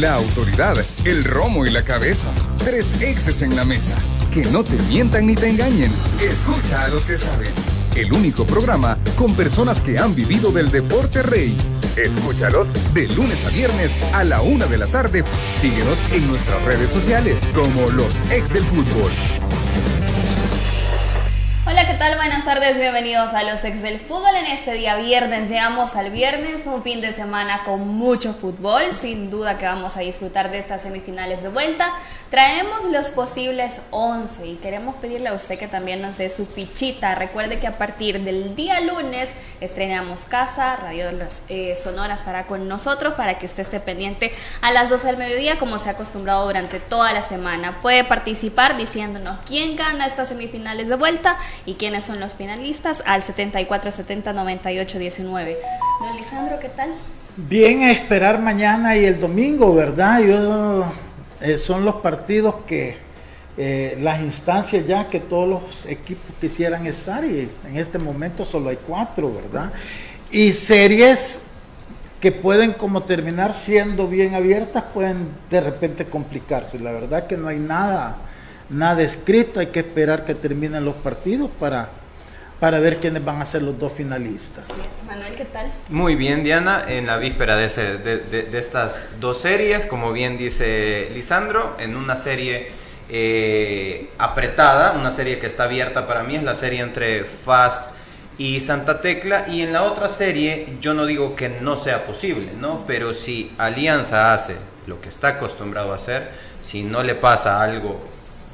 La autoridad, el romo y la cabeza. Tres exes en la mesa. Que no te mientan ni te engañen. Escucha a los que saben. El único programa con personas que han vivido del deporte rey. Escúchalos de lunes a viernes a la una de la tarde. Síguenos en nuestras redes sociales como los ex del fútbol. Hola, ¿qué tal? Buenas tardes, bienvenidos a los ex del fútbol. En este día viernes llegamos al viernes, un fin de semana con mucho fútbol. Sin duda que vamos a disfrutar de estas semifinales de vuelta. Traemos los posibles 11 y queremos pedirle a usted que también nos dé su fichita. Recuerde que a partir del día lunes estrenamos casa, Radio eh, Sonora estará con nosotros para que usted esté pendiente a las 12 del mediodía como se ha acostumbrado durante toda la semana. Puede participar diciéndonos quién gana estas semifinales de vuelta y quiénes son los finalistas al 74 70 98 19. Don Lisandro, ¿qué tal? Bien, a esperar mañana y el domingo, ¿verdad? Yo, eh, son los partidos que eh, las instancias ya que todos los equipos quisieran estar y en este momento solo hay cuatro, ¿verdad? Y series que pueden como terminar siendo bien abiertas pueden de repente complicarse. La verdad que no hay nada nada escrito, hay que esperar que terminen los partidos para, para ver quiénes van a ser los dos finalistas. Manuel, ¿qué tal? Muy bien, Diana, en la víspera de, de, estas dos series, como bien dice Lisandro, en una serie eh, apretada, una serie que está abierta para mí, es la serie entre FAS y Santa Tecla, y en la otra serie yo no digo que no sea posible, ¿no? Pero si Alianza hace lo que está acostumbrado a hacer, si no le pasa algo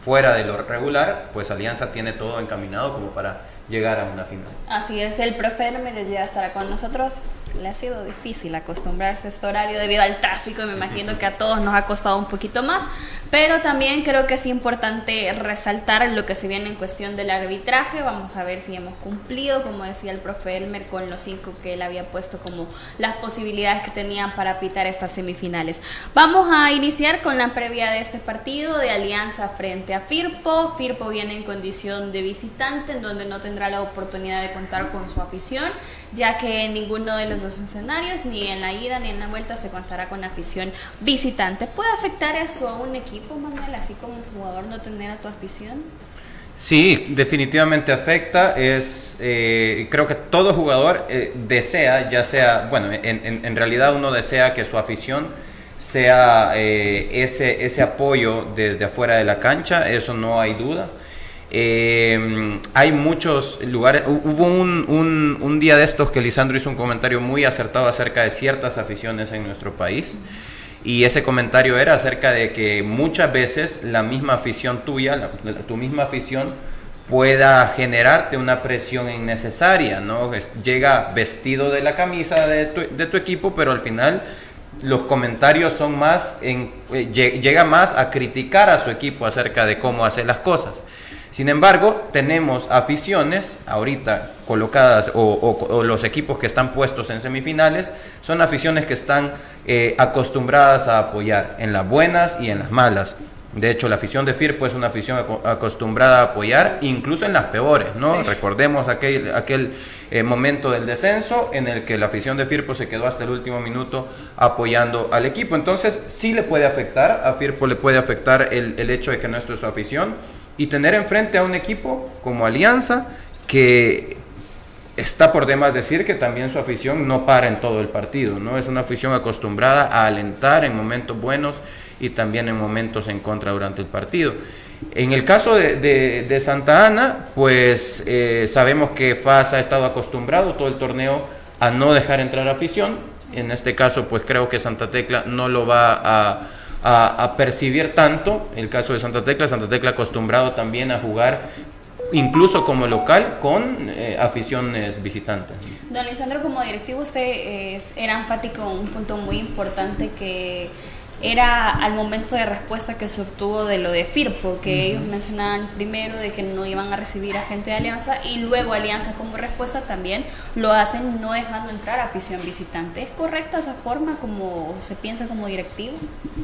fuera de lo regular, pues Alianza tiene todo encaminado como para llegar a una final. Así es, el profe Hermes ya estará con nosotros. Le ha sido difícil acostumbrarse a este horario debido al tráfico y me imagino que a todos nos ha costado un poquito más, pero también creo que es importante resaltar lo que se viene en cuestión del arbitraje. Vamos a ver si hemos cumplido, como decía el profe Elmer, con los cinco que él había puesto como las posibilidades que tenían para pitar estas semifinales. Vamos a iniciar con la previa de este partido de Alianza frente a Firpo. Firpo viene en condición de visitante, en donde no tendrá la oportunidad de contar con su afición, ya que en ninguno de los dos escenarios, ni en la ida ni en la vuelta, se contará con afición visitante. ¿Puede afectar eso a un equipo? Manuel, así como jugador, no tener a tu afición? Sí, definitivamente afecta. Es, eh, creo que todo jugador eh, desea, ya sea, bueno, en, en, realidad uno desea que su afición sea eh, ese, ese apoyo desde afuera de la cancha, eso no hay duda. Hay muchos lugares, hubo un, un, un, día de estos que Lisandro hizo un comentario muy acertado acerca de ciertas aficiones en nuestro país. Y ese comentario era acerca de que muchas veces la misma afición tuya, tu misma afición, pueda generarte una presión innecesaria, ¿no? Llega vestido de la camisa de tu, de tu equipo, pero al final los comentarios son más, en, eh, llega más a criticar a su equipo acerca de cómo hacer las cosas. Sin embargo, tenemos aficiones ahorita colocadas o, los equipos que están puestos en semifinales son aficiones que están eh, acostumbradas a apoyar en las buenas y en las malas. De hecho, la afición de Firpo es una afición acostumbrada a apoyar, incluso en las peores, ¿no? Recordemos aquel, aquel eh, momento del descenso en el que la afición de Firpo se quedó hasta el último minuto apoyando al equipo. Entonces, sí le puede afectar, a Firpo le puede afectar el, el hecho de que no esté su afición y tener enfrente a un equipo como Alianza que está por demás decir que también su afición no para en todo el partido, ¿no? Es una afición acostumbrada a alentar en momentos buenos y también en momentos en contra durante el partido. En el caso de, Santa Ana, pues eh, sabemos que FAS ha estado acostumbrado todo el torneo a no dejar entrar afición. En este caso, pues creo que Santa Tecla no lo va a, a, percibir tanto. El caso de Santa Tecla, Santa Tecla acostumbrado también a jugar incluso como local con eh, aficiones visitantes. Don Lisandro, como directivo usted era enfático en un punto muy importante que era al momento de respuesta que se obtuvo de lo de Firpo, que ellos mencionaban primero de que no iban a recibir a gente de Alianza y luego Alianza como respuesta también lo hacen no dejando entrar a afición visitante. ¿Es correcta esa forma como se piensa como directivo?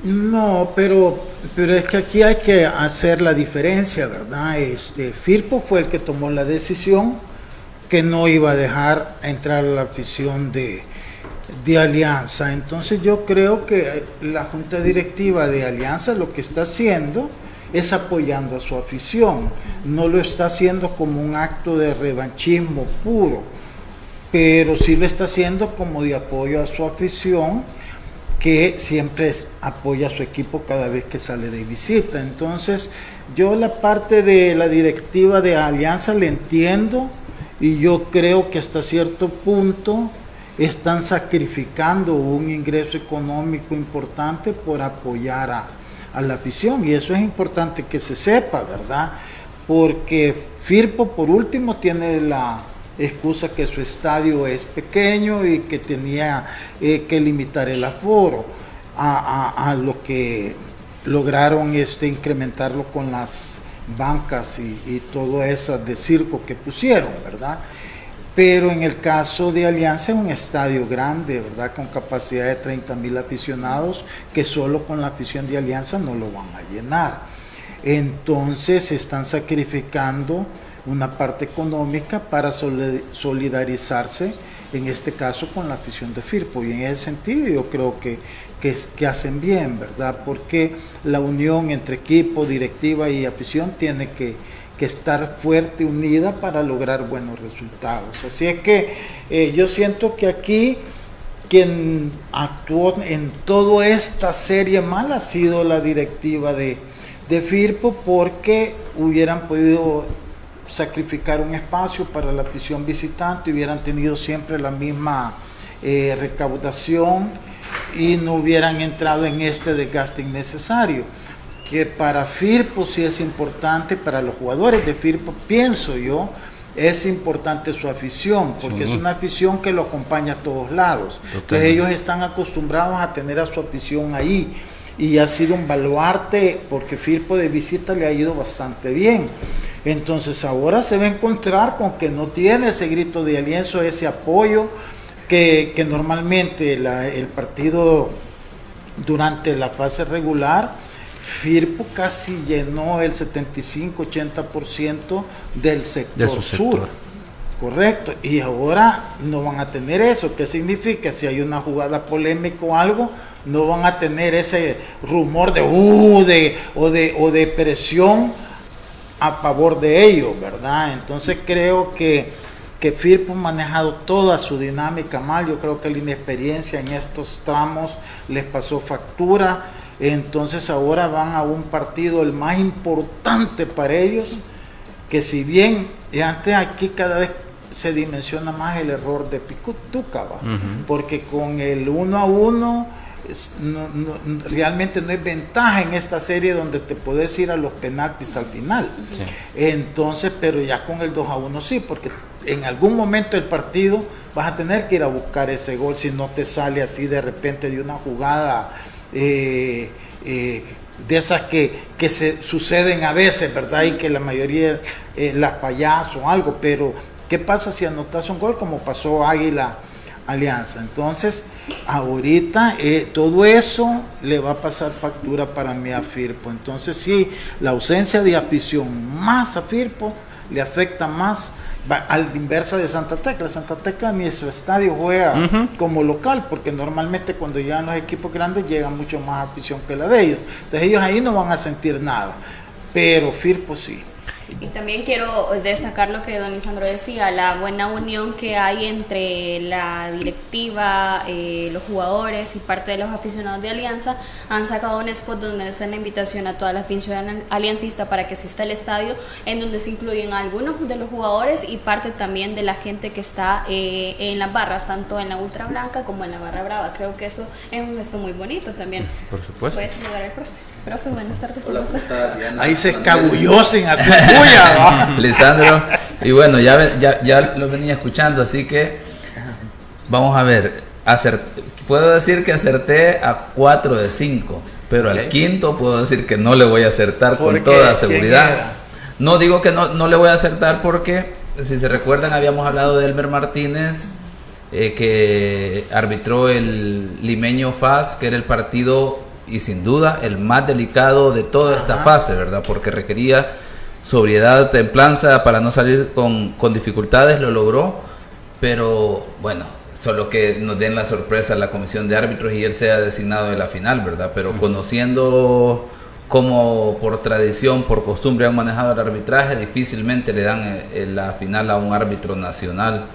No, pero, pero es que aquí hay que hacer la diferencia, ¿verdad? Este, Firpo fue el que tomó la decisión que no iba a dejar entrar a la afición de, de Alianza. Entonces yo creo que la junta directiva de Alianza lo que está haciendo es apoyando a su afición, no lo está haciendo como un acto de revanchismo puro, pero sí lo está haciendo como de apoyo a su afición que siempre apoya a su equipo cada vez que sale de visita. Entonces, yo la parte de la directiva de Alianza le entiendo y yo creo que hasta cierto punto están sacrificando un ingreso económico importante por apoyar a, a la afición y eso es importante que se sepa, ¿verdad? Porque Firpo por último tiene la excusa que su estadio es pequeño y que tenía eh, que limitar el aforo a, lo que lograron este incrementarlo con las bancas y, y todo eso de circo que pusieron, ¿verdad? Pero en el caso de Alianza es un estadio grande, ¿verdad? Con capacidad de 30 mil aficionados, que solo con la afición de Alianza no lo van a llenar. Entonces están sacrificando una parte económica para solidarizarse, en este caso con la afición de Firpo. Y en ese sentido yo creo que, que, que hacen bien, ¿verdad? Porque la unión entre equipo, directiva y afición tiene que que estar fuerte, unida para lograr buenos resultados. Así es que eh, yo siento que aquí quien actuó en toda esta serie mal ha sido la directiva de, de Firpo porque hubieran podido sacrificar un espacio para la afición visitante, hubieran tenido siempre la misma eh, recaudación y no hubieran entrado en este desgaste innecesario que para Firpo sí es importante, para los jugadores de Firpo, pienso yo, es importante su afición, porque es una afición que lo acompaña a todos lados. Entonces ellos están acostumbrados a tener a su afición ahí y ha sido un baluarte porque Firpo de visita le ha ido bastante bien. Entonces ahora se va a encontrar con que no tiene ese grito de alienzo, ese apoyo que, normalmente el partido durante la fase regular Firpo casi llenó el 75-80% del sector sur. Correcto. Y ahora no van a tener eso. ¿Qué significa? Si hay una jugada polémica o algo, no van a tener ese rumor de, uh, de, o, de, o de presión a favor de ellos, ¿verdad? Entonces creo que, que Firpo ha manejado toda su dinámica mal. Yo creo que la inexperiencia en estos tramos les pasó factura entonces ahora van a un partido el más importante para ellos, que si bien antes aquí cada vez se dimensiona más el error de Picutucaba, porque con el uno a uno realmente no hay ventaja en esta serie donde te puedes ir a los penaltis al final. Entonces, pero ya con el 2 a 1 sí, porque en algún momento del partido vas a tener que ir a buscar ese gol si no te sale así de repente de una jugada eh, eh, de esas que, que, se suceden a veces, ¿verdad? Y que la mayoría eh, las payaso o algo, pero ¿qué pasa si anotas un gol como pasó Águila Alianza? Entonces, ahorita todo eso le va a pasar factura para mí a Firpo. Entonces, sí, la ausencia de afición más a Firpo le afecta más al inversa de Santa Tecla. Santa Tecla ni su estadio juega como local, porque normalmente cuando llegan los equipos grandes llega mucho más afición que la de ellos. Entonces ellos ahí no van a sentir nada, pero Firpo sí. Y también quiero destacar lo que don Lisandro decía, la buena unión que hay entre la directiva, eh, los jugadores y parte de los aficionados de Alianza. Han sacado un spot donde hacen la invitación a toda la afición aliancista para que asista al estadio, en donde se incluyen algunos de los jugadores y parte también de la gente que está eh, en las barras, tanto en la Ultra Blanca como en la Barra Brava. Creo que eso es un gesto muy bonito también. Por supuesto. Puedes saludar al profe. Profe, buenas tardes. Hola, Ahí se escabulló sin hacer bulla. Lisandro, y bueno, ya, ya, ya, lo venía escuchando, así que vamos a ver. puedo decir que acerté a 4 de 5, pero al quinto puedo decir que no le voy a acertar con toda seguridad. No digo que no, no le voy a acertar porque, si se recuerdan, habíamos hablado de Elmer Martínez. Eh, que arbitró el limeño FAS, que era el partido y sin duda el más delicado de toda esta fase, ¿verdad? Porque requería sobriedad, templanza para no salir con, con dificultades, lo logró, pero bueno, solo que nos den la sorpresa la comisión de árbitros y él sea designado de la final, ¿verdad? Pero conociendo cómo por tradición, por costumbre han manejado el arbitraje, difícilmente le dan eh, eh, la final a un árbitro nacional.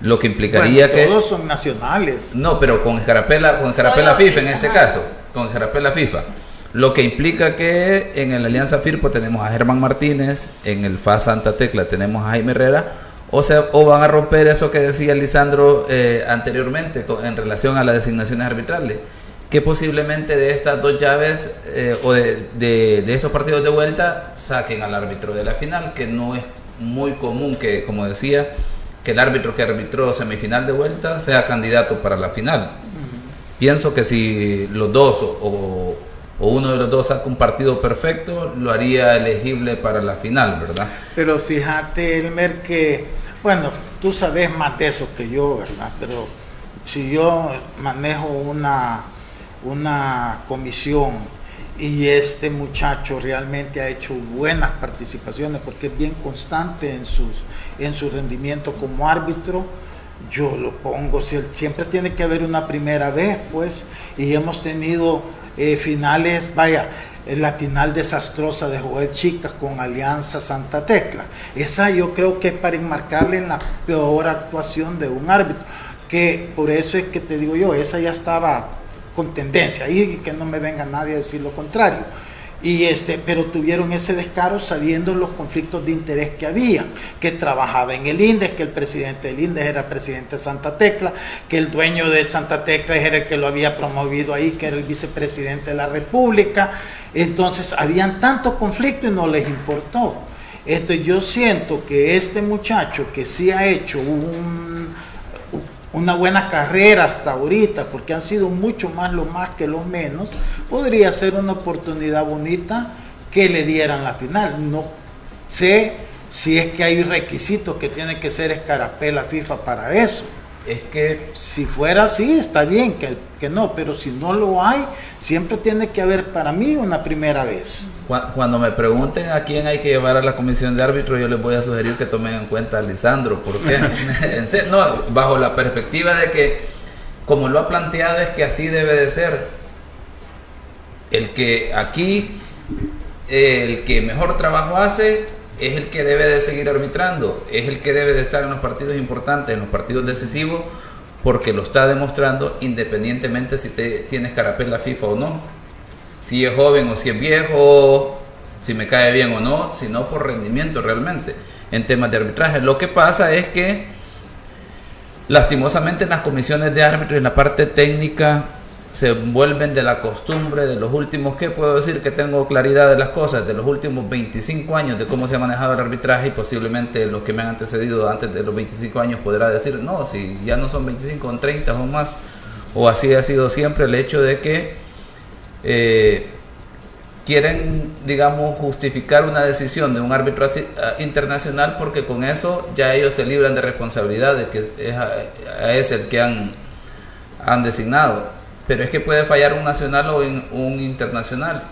Lo que implicaría Bueno, que... Todos son nacionales. No, pero con Escarapela, con Escarapela FIFA en este caso, con Escarapela FIFA. Lo que implica que en la Alianza Firpo tenemos a Germán Martínez, en el FA Santa Tecla tenemos a Jaime Herrera, o, sea, o van a romper eso que decía Lisandro eh, anteriormente en relación a las designaciones arbitrales, que posiblemente de estas dos llaves eh, o de, de, de estos partidos de vuelta saquen al árbitro de la final, que no es muy común que, como decía, que el árbitro que arbitró semifinal de vuelta sea candidato para la final. Pienso que si los dos o, uno de los dos saca un partido perfecto, lo haría elegible para la final, ¿verdad? Pero fíjate, Elmer, que, bueno, tú sabes más de eso que yo, ¿verdad? Pero si yo manejo una, una comisión y este muchacho realmente ha hecho buenas participaciones porque es bien constante en, sus, en su rendimiento como árbitro, yo lo pongo, si- siempre tiene que haber una primera vez, pues, y hemos tenido eh, finales, vaya, la final desastrosa de Joel Chicas con Alianza Santa Tecla. Esa yo creo que es para enmarcarle en la peor actuación de un árbitro, que por eso es que te digo yo, esa ya estaba con tendencia, y que no me venga nadie a decir lo contrario. Y este, pero tuvieron ese descaro sabiendo los conflictos de interés que había, que trabajaba en el INDES, que el presidente del INDES era presidente de Santa Tecla, que el dueño de Santa Tecla era el que lo había promovido ahí, que era el vicepresidente de la República. Entonces, habían tanto conflicto y no les importó. Esto, yo siento que este muchacho que sí ha hecho un, una buena carrera hasta ahorita, porque han sido mucho más los más que los menos, podría ser una oportunidad bonita que le dieran la final. No sé si es que hay requisitos que tiene que ser escarapela FIFA para eso. Es que Si fuera así, está bien que, que no, pero si no lo hay, siempre tiene que haber para mí una primera vez. cua- cuando me pregunten a quién hay que llevar a la comisión de árbitro, yo les voy a sugerir que tomen en cuenta a Lisandro. ¿Por qué? En serio, no, bajo la perspectiva de que, como lo ha planteado, es que así debe de ser. El que aquí, el que mejor trabajo hace, es el que debe de seguir arbitrando, es el que debe de estar en los partidos importantes, en los partidos decisivos, porque lo está demostrando independientemente si te, tienes carapela FIFA o no. Si es joven o si es viejo, si me cae bien o no, sino por rendimiento realmente en temas de arbitraje. Lo que pasa es que lastimosamente en las comisiones de árbitros y en la parte técnica se vuelven de la costumbre de los últimos, ¿qué puedo decir? Que tengo claridad de las cosas, de los últimos 25 años de cómo se ha manejado el arbitraje y posiblemente los que me han antecedido antes de los 25 años podrá decir, no, si ya no son 25, son 30 o más, o así ha sido siempre el hecho de que eh, quieren, digamos, justificar una decisión de un árbitro ah, internacional porque con eso ya ellos se libran de responsabilidad que es, a- a- es el que han, han designado. Pero es que puede fallar un nacional o un internacional.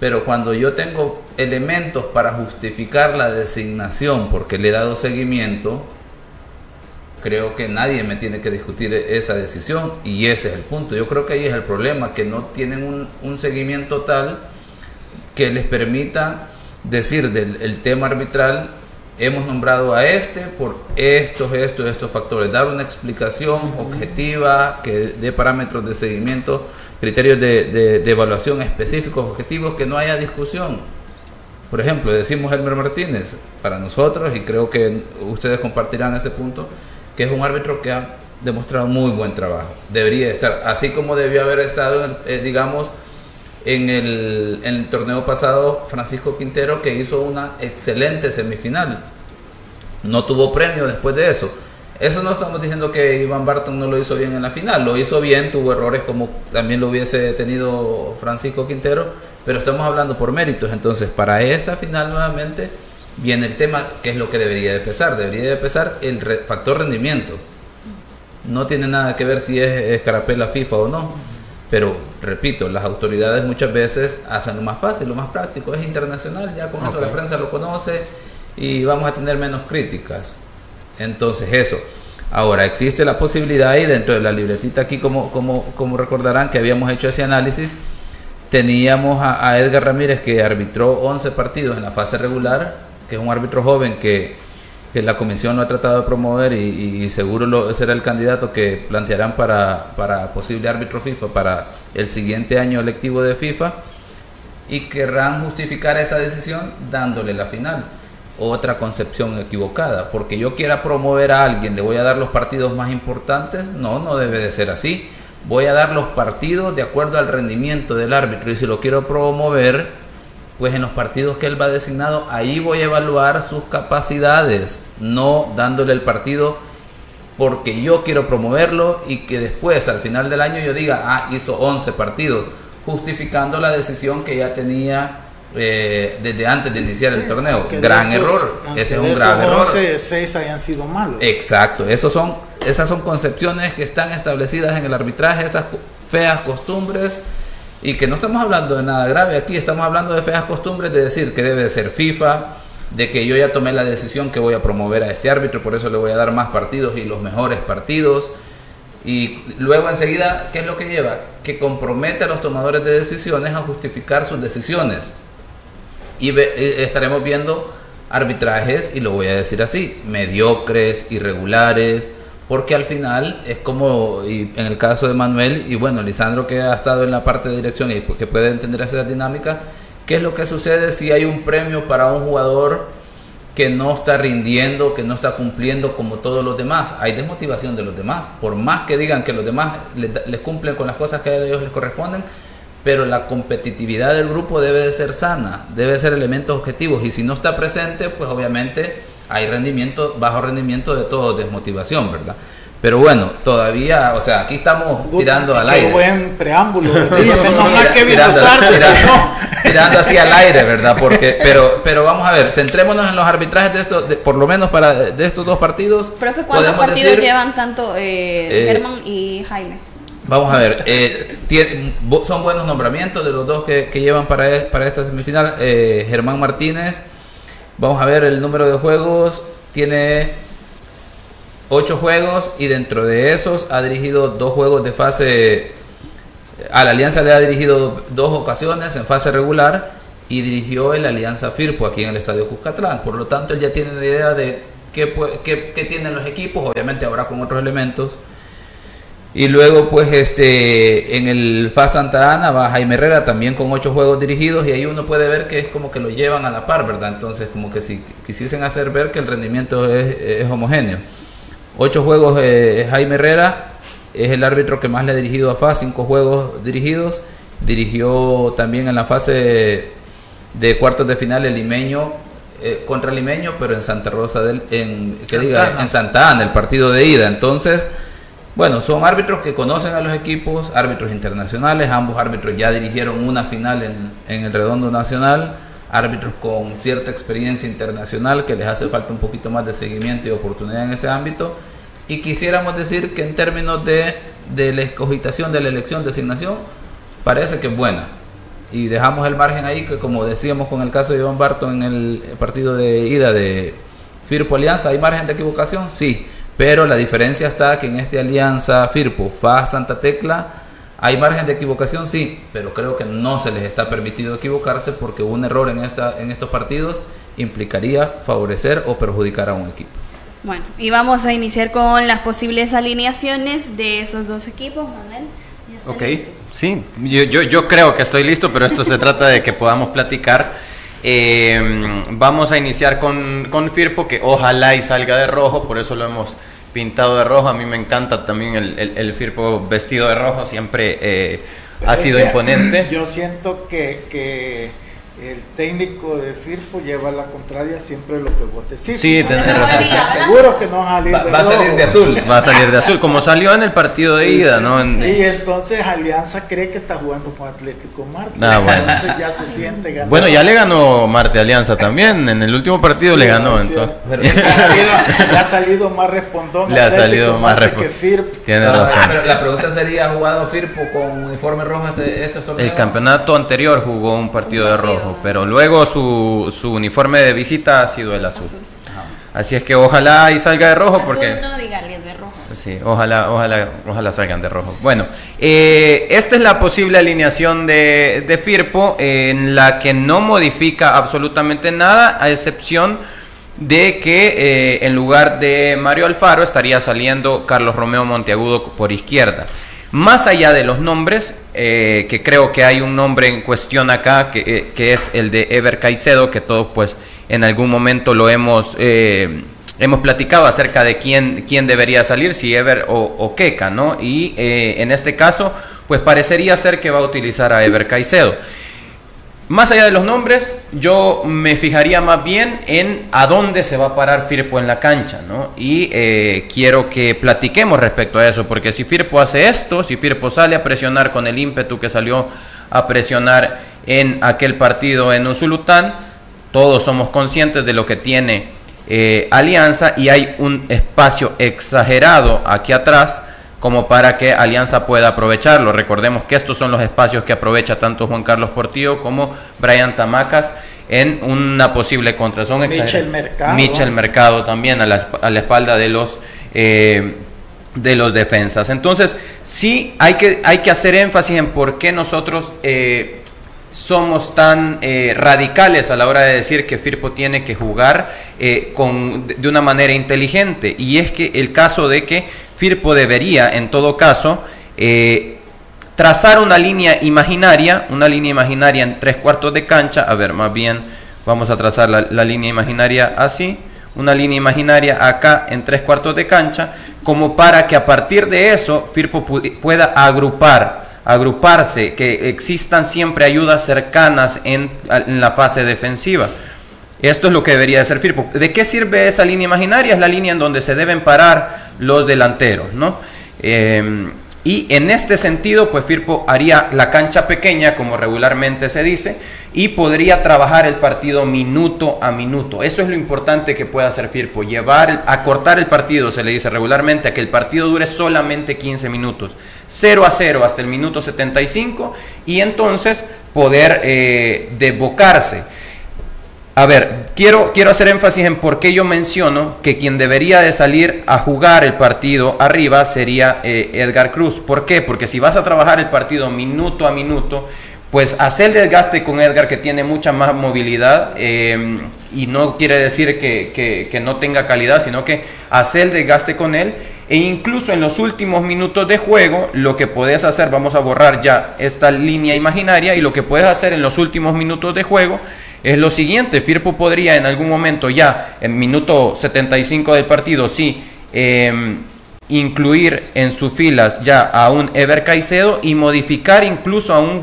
Pero cuando yo tengo elementos para justificar la designación porque le he dado seguimiento, creo que nadie me tiene que discutir esa decisión y ese es el punto. Yo creo que ahí es el problema, que no tienen un, seguimiento tal que les permita decir del el tema arbitral, hemos nombrado a este por estos, estos, estos factores, dar una explicación objetiva que dé parámetros de seguimiento, criterios de, de- evaluación específicos, objetivos, que no haya discusión. Por ejemplo, decimos Elmer Martínez, para nosotros, y creo que ustedes compartirán ese punto, que es un árbitro que ha demostrado muy buen trabajo. Debería estar, así como debió haber estado, eh, digamos, en el, torneo pasado Francisco Quintero, que hizo una excelente semifinal. No tuvo premio después de eso. Eso no estamos diciendo que Iván Barton no lo hizo bien en la final, lo hizo bien, tuvo errores como también lo hubiese tenido Francisco Quintero, pero estamos hablando por méritos. Entonces, para esa final nuevamente viene el tema, que es lo que debería de pesar, debería de pesar el factor rendimiento. No tiene nada que ver si es escarapela FIFA o no, pero repito, las autoridades muchas veces hacen lo más fácil, lo más práctico, es internacional, ya con eso la prensa lo conoce y vamos a tener menos críticas. Entonces eso. Ahora, existe la posibilidad y dentro de la libretita aquí, como, como, como recordarán que habíamos hecho ese análisis, teníamos a, Edgar Ramírez que arbitró 11 partidos en la fase regular, que es un árbitro joven que, que la comisión lo ha tratado de promover y, seguro lo, será el candidato que plantearán para, para posible árbitro FIFA para el siguiente año electivo de FIFA y querrán justificar esa decisión dándole la final otra concepción equivocada. Porque yo quiera promover a alguien, le voy a dar los partidos más importantes. No, no debe de ser así. Voy a dar los partidos de acuerdo al rendimiento del árbitro. Y si lo quiero promover, pues en los partidos que él va designado, ahí voy a evaluar sus capacidades. No dándole el partido porque yo quiero promoverlo y que después, al final del año, yo diga, ah, hizo 11 partidos, justificando la decisión que ya tenía eh, desde antes de iniciar el torneo. Gran error. Ese es un grave error. 6 hayan sido malos. Exacto. Esos son, esas son concepciones que están establecidas en el arbitraje, esas feas costumbres. Y que no estamos hablando de nada grave aquí, estamos hablando de feas costumbres de decir que debe de ser FIFA, de que yo ya tomé la decisión que voy a promover a este árbitro, por eso le voy a dar más partidos y los mejores partidos. Y luego enseguida, ¿qué es lo que lleva? Que compromete a los tomadores de decisiones a justificar sus decisiones y eh, estaremos viendo arbitrajes, y lo voy a decir así, mediocres, irregulares, porque al final es como, y en el caso de Manuel, y bueno, Lisandro que ha estado en la parte de dirección y que puede entender esa dinámica, ¿qué es lo que sucede si hay un premio para un jugador que no está rindiendo, que no está cumpliendo como todos los demás? Hay desmotivación de los demás, por más que digan que los demás les, cumplen con las cosas que a ellos les corresponden, pero la competitividad del grupo debe de ser sana, debe ser elementos objetivos y si no está presente, pues obviamente hay rendimiento, bajo rendimiento de todo, desmotivación, ¿verdad? Pero bueno, todavía, o sea, aquí estamos tirando al aire. Qué buen preámbulo. tirando, tirando, así al aire, ¿verdad? Porque, pero, pero vamos a ver, centrémonos en los arbitrajes de estos, por lo menos para de estos dos partidos. Profe, ¿cuántos partidos llevan tanto eh, eh, Germán y Jaime? Vamos a ver, eh, son buenos nombramientos de los dos que, llevan para, e, para esta semifinal. Eh, Germán Martínez, vamos a ver el número de juegos, tiene ocho juegos y dentro de esos ha dirigido dos juegos de fase, a la Alianza le ha dirigido dos ocasiones en fase regular y dirigió el Alianza Firpo aquí en el Estadio Cuscatlán. Por lo tanto, él ya tiene una idea de qué, qué, qué tienen los equipos, obviamente ahora con otros elementos y luego, pues, este, en el FA Santa Ana va Jaime Herrera también con ocho juegos dirigidos y ahí uno puede ver que es como que lo llevan a la par, ¿verdad? Entonces, como que si quisiesen hacer ver que el rendimiento es, homogéneo. Ocho juegos eh, Jaime Herrera es el árbitro que más le ha dirigido a FA, cinco juegos dirigidos. Dirigió también en la fase de cuartos de final el limeño eh, contra limeño, pero en Santa Rosa del, en, que diga, en Santa Ana, el partido de ida. Entonces, bueno, son árbitros que conocen a los equipos, árbitros internacionales, ambos árbitros ya dirigieron una final en, el redondo nacional, árbitros con cierta experiencia internacional que les hace falta un poquito más de seguimiento y oportunidad en ese ámbito. Y quisiéramos decir que en términos de, de la escogitación de la elección, designación, parece que es buena. Y dejamos el margen ahí que como decíamos con el caso de Iván Barton en el partido de ida de Firpo Alianza, ¿hay margen de equivocación? Sí pero la diferencia está que en esta alianza Firpo, FA, Santa Tecla, hay margen de equivocación, sí, pero creo que no se les está permitido equivocarse porque un error en, esta, en estos partidos implicaría favorecer o perjudicar a un equipo. Bueno, y vamos a iniciar con las posibles alineaciones de estos dos equipos, Manuel. Ok, sí, yo, yo, yo creo que estoy listo, pero esto se trata de que podamos platicar. Eh, vamos a iniciar con, con, Firpo, que ojalá y salga de rojo, por eso lo hemos pintado de rojo. A mí me encanta también el, el, Firpo vestido de rojo, siempre eh, ha sido imponente. Yo siento que, que el técnico de Firpo lleva la contraria siempre lo que vos decís. Sí, tenés razón. Seguro que no va a salir de Va a salir de azul. Va a salir de azul, como salió en el partido de ida, ¿no? y entonces Alianza cree que está jugando con Atlético Marte. Ah, bueno. Entonces ya se siente ganado. Bueno, ya le ganó Marte Alianza también. En el último partido le ganó. entonces. le ha salido más respondón. Le ha salido más respondón. que Firpo. Tiene razón. Pero la pregunta sería: ¿ha jugado Firpo con uniforme rojo este, estos torneos? El campeonato anterior jugó un partido de rojo pero luego su, su uniforme de visita ha sido el azul. Así es que ojalá y salga de rojo azul porque... No, dígale de rojo. Sí, ojalá, ojalá, ojalá salgan de rojo. Bueno, eh, esta es la posible alineación de, de Firpo, en la que no modifica absolutamente nada, a excepción de que eh, en lugar de Mario Alfaro estaría saliendo Carlos Romeo Monteagudo por izquierda. Más allá de los nombres, eh, que creo que hay un nombre en cuestión acá, que, eh, que es el de Ever Caicedo, que todos pues en algún momento lo hemos, eh, hemos platicado acerca de quién, quién debería salir, si Ever o, o ¿no? Y en este caso, pues parecería ser que va a utilizar a Ever Caicedo. Más allá de los nombres, yo me fijaría más bien en a dónde se va a parar Firpo en la cancha, ¿no? Y eh, quiero que platiquemos respecto a eso, porque si Firpo hace esto, si Firpo sale a presionar con el ímpetu que salió a presionar en aquel partido en Usulután, todos somos conscientes de lo que tiene eh, Alianza y hay un espacio exagerado aquí atrás como para que Alianza pueda aprovecharlo. Recordemos que estos son los espacios que aprovecha tanto Juan Carlos Portillo como Brian Tamacas en una posible contra. Son Michel Mercado. Michel Mercado también a la, a la espalda de los eh, de los defensas. Entonces, sí hay que, hay que hacer énfasis en por qué nosotros eh, somos tan eh, radicales a la hora de decir que Firpo tiene que jugar con, de una manera inteligente. Y es que el caso de que Firpo debería, en todo caso, eh, trazar una línea imaginaria, una línea imaginaria en tres cuartos de cancha. A ver, más bien vamos a trazar la, línea imaginaria así, una línea imaginaria acá en tres cuartos de cancha, como para que a partir de eso Firpo pu- pueda agrupar, agruparse, que existan siempre ayudas cercanas en, en la fase defensiva. Esto es lo que debería de ser Firpo. ¿De qué sirve esa línea imaginaria? Es la línea en donde se deben parar los delanteros, ¿no? Eh, y en este sentido, pues Firpo haría la cancha pequeña, como regularmente se dice, y podría trabajar el partido minuto a minuto. Eso es lo importante que puede hacer Firpo, llevar, acortar el partido, se le dice regularmente, a que el partido dure solamente 15 minutos. 0 a 0 hasta el minuto 75 y entonces poder eh. A ver, quiero, quiero hacer énfasis en por qué yo menciono que quien debería de salir a jugar el partido arriba sería eh, Edgar Cruz. ¿Por qué? Porque si vas a trabajar el partido minuto a minuto, pues hacer el desgaste con Edgar que tiene mucha más movilidad eh, y no quiere decir que, que- no tenga calidad, sino que hacer el desgaste con él e incluso en los últimos minutos de juego lo que puedes hacer, vamos a borrar ya esta línea imaginaria y lo que puedes hacer en los últimos minutos de juego es lo siguiente, Firpo podría en algún momento ya, en minuto 75 del partido, sí, eh, incluir en sus filas ya a un Ever Caicedo y modificar incluso a un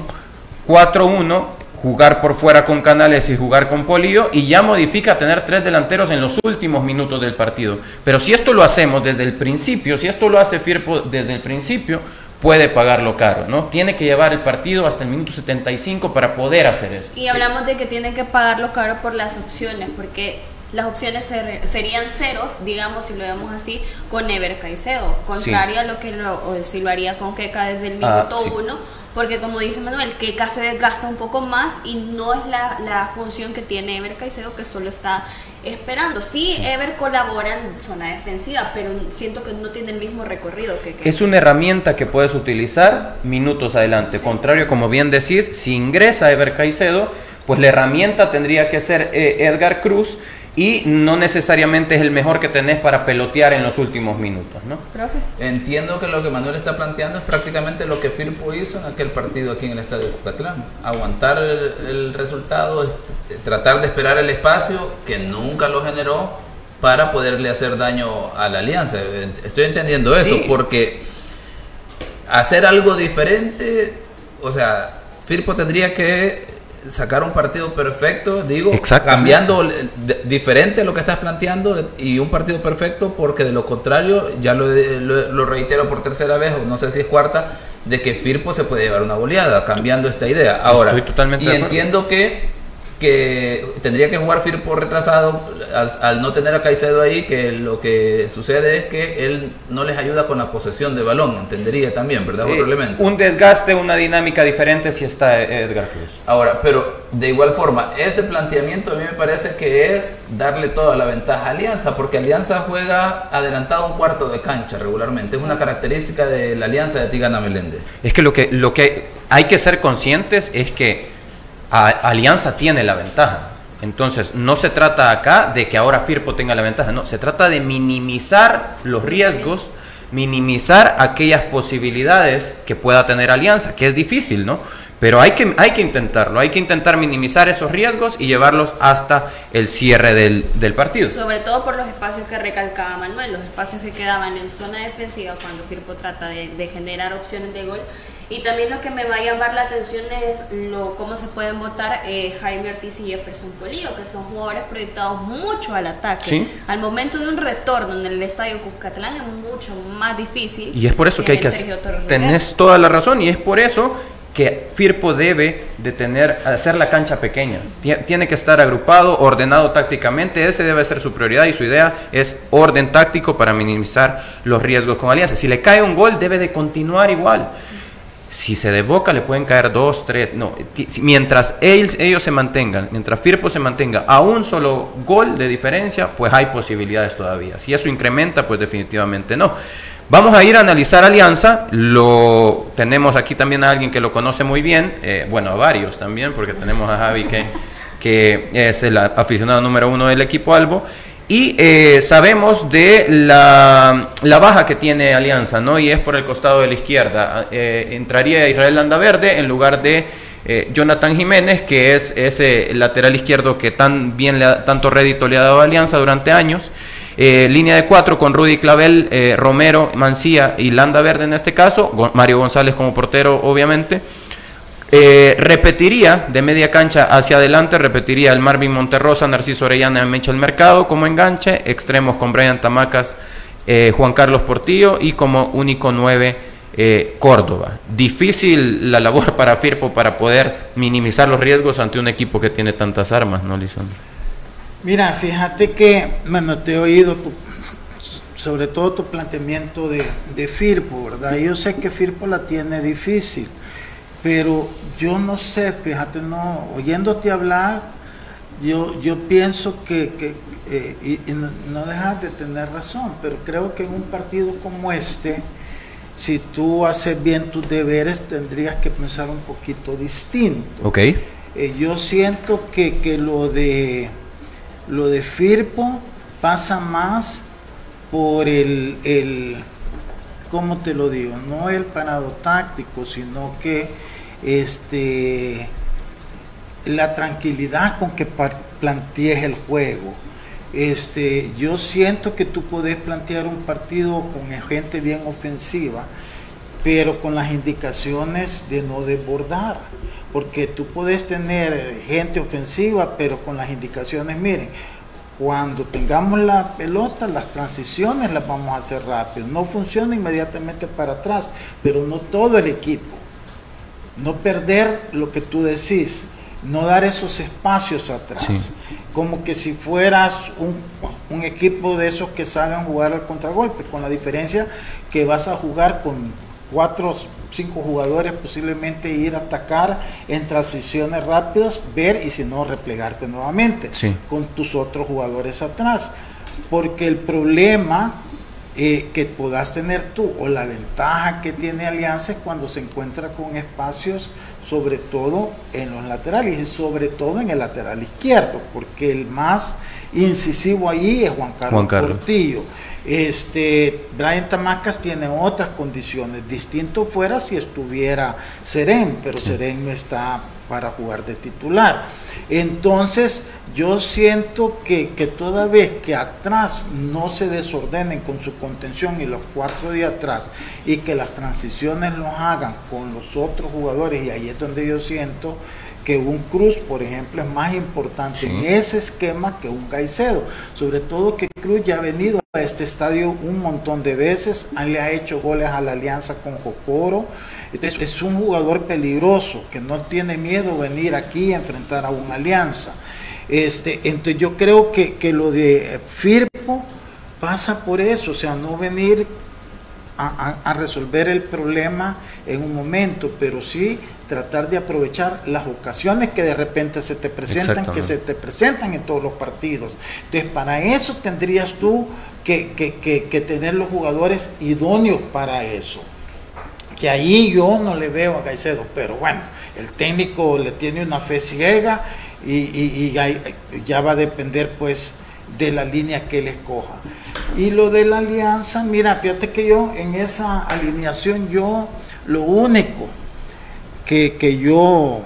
4-1, jugar por fuera con Canales y jugar con Polillo y ya modifica tener tres delanteros en los últimos minutos del partido. Pero si esto lo hacemos desde el principio, si esto lo hace Firpo desde el principio, puede pagarlo caro, ¿no? Tiene que llevar el partido hasta el minuto 75 para poder hacer esto. Y hablamos de que tienen que pagarlo caro por las opciones, porque las opciones ser- serían ceros, digamos, si lo vemos así, con Ever Caicedo, contrario a lo que lo, si lo haría con Keka desde el Ah, minuto sí. uno, porque como dice Manuel, Keka se desgasta un poco más y no es la, la función que tiene Ever Caicedo, que solo está esperando. Sí, Ever colabora en zona defensiva, pero siento que no tiene el mismo recorrido que. Es una herramienta que puedes utilizar minutos adelante. Contrario, como bien decís, si ingresa Ever Caicedo, pues la herramienta tendría que ser eh, Edgar Cruz y no necesariamente es el mejor que tenés para pelotear en los últimos minutos, ¿no? Profe. Entiendo que lo que Manuel está planteando es prácticamente lo que Firpo hizo en aquel partido aquí en el estadio de Cucatlán. Aguantar el, el resultado, este, tratar de esperar el espacio que nunca lo generó para poderle hacer daño a la alianza. Estoy entendiendo eso Sí. porque hacer algo diferente, o sea, Firpo tendría que sacar un partido perfecto, digo, cambiando diferente a lo que estás planteando y un partido perfecto porque de lo contrario, ya lo, lo- lo reitero por tercera vez o no sé si es cuarta, de que Firpo se puede llevar una goleada cambiando esta idea. Ahora, Estoy totalmente y entiendo que que tendría que jugar Firpo retrasado al, no tener a Caicedo ahí, que lo que sucede es que él no les ayuda con la posesión de balón, entendería también, ¿verdad? Eh, un desgaste, una dinámica diferente si está Edgar Cruz. Ahora, pero de igual forma, ese planteamiento a mí me parece que es darle toda la ventaja a Alianza, porque Alianza juega adelantado un cuarto de cancha regularmente, es una característica de la Alianza de Tigana Meléndez. Es que lo que, lo que hay que ser conscientes es que Alianza tiene la ventaja. Entonces, no se trata acá de que ahora Firpo tenga la ventaja, no, se trata de minimizar los riesgos, minimizar aquellas posibilidades que pueda tener Alianza, que es difícil, ¿no? Pero hay que, hay que intentarlo, hay que intentar minimizar esos riesgos y llevarlos hasta el cierre del, del, partido. Sobre todo por los espacios que recalcaba Manuel, los espacios que quedaban en zona defensiva cuando Firpo trata de, de generar opciones de gol y también lo que me va a llamar la atención es lo, cómo se pueden votar eh, Jaime Ortiz y Jefferson Polillo, que son jugadores proyectados mucho al ataque. Al momento de un retorno en el estadio Cuscatlán es mucho más difícil. Y es por eso que hay que hacer. Tenés toda la razón y es por eso que Firpo debe de tener, hacer la cancha pequeña. Tiene que estar agrupado, ordenado tácticamente. Ese debe ser su prioridad y su idea es orden táctico para minimizar los riesgos con Alianza. Si le cae un gol, debe de continuar igual. Si se desboca, le pueden caer dos, tres. No, mientras ellos, ellos se mantengan, mientras Firpo se mantenga a un solo gol de diferencia, pues hay posibilidades todavía. Si eso incrementa, pues definitivamente no. Vamos a ir a analizar Alianza. Lo tenemos aquí también a alguien que lo conoce muy bien, eh, bueno, a varios también, porque tenemos a Javi que, que es el aficionado número uno del equipo Albo. Y eh, sabemos de la, baja que tiene Alianza, ¿no? Y es por el costado de la izquierda. Eh, entraría Israel Landaverde en lugar de eh, Jonathan Jiménez, que es ese lateral izquierdo que tan bien le tanto rédito le ha dado a Alianza durante años. línea de cuatro con Rudy Clavel, Romero, Mancía y Landaverde en este caso. Mario González como portero, obviamente. Eh, repetiría de media cancha hacia adelante, repetiría el Marvin Monterrosa, Narciso Orellana, Michel Mercado como enganche, extremos con Brian Tamacas, eh, Juan Carlos Portillo y como único nueve eh, Córdoba. Difícil la labor para Firpo para poder minimizar los riesgos ante un equipo que tiene tantas armas, ¿no, Lisandro? Mira, fíjate que, bueno, te he oído sobre todo tu planteamiento de, de Firpo, ¿verdad? Yo sé que Firpo la tiene difícil pero yo no sé, fíjate, no, oyéndote hablar, yo, yo pienso que, eh, y, no, dejas de tener razón, pero creo que en un partido como este, si tú haces bien tus deberes, tendrías que pensar un poquito distinto. Ok. Eh, yo siento que, que, lo de lo de Firpo pasa más por el, el ¿cómo te lo digo? No el parado táctico, sino que este, la tranquilidad con que plantees el juego. Este, yo siento que tú puedes plantear un partido con gente bien ofensiva, pero con las indicaciones de no desbordar. Porque tú puedes tener gente ofensiva, pero con las indicaciones, miren, cuando tengamos la pelota, las transiciones las vamos a hacer rápido. No funciona inmediatamente para atrás, pero no todo el equipo no perder lo que tú decís, no dar esos espacios atrás. Como que si fueras un, equipo de esos que saben jugar al contragolpe, con la diferencia que vas a jugar con cuatro, cinco jugadores, posiblemente ir a atacar en transiciones rápidas, ver y si no, replegarte nuevamente con tus otros jugadores atrás. Porque el problema eh, que puedas tener tú o la ventaja que tiene Alianza es cuando se encuentra con espacios sobre todo en los laterales y sobre todo en el lateral izquierdo porque el más incisivo allí es Juan Carlos, Portillo este Brian Tamacas tiene otras condiciones distinto fuera si estuviera Serén pero Serén no está para jugar de titular. Entonces yo siento que, toda vez que atrás no se desordenen con su contención y los cuatro de atrás y que las transiciones los hagan con los otros jugadores y ahí es donde yo siento que un Cruz, por ejemplo, es más importante en ese esquema que un Caicedo. Sobre todo que Cruz ya ha venido a este estadio un montón de veces, le ha hecho goles a la alianza con Jocoro, Es, es un jugador peligroso, que no tiene miedo venir aquí a enfrentar a una alianza. Este, entonces yo creo que, que lo de Firpo pasa por eso, o sea, no venir a, a, resolver el problema en un momento, pero sí tratar de aprovechar las ocasiones que de repente se te presentan, que se te presentan en todos los partidos. Entonces, para eso tendrías tú que, que, que, que tener los jugadores idóneos para eso. Que ahí yo no le veo a Caicedo, pero bueno, el técnico le tiene una fe ciega y, y, y ya, ya va a depender pues de la línea que él escoja. Y lo de la alianza, mira, fíjate que yo en esa alineación, yo lo único que, yo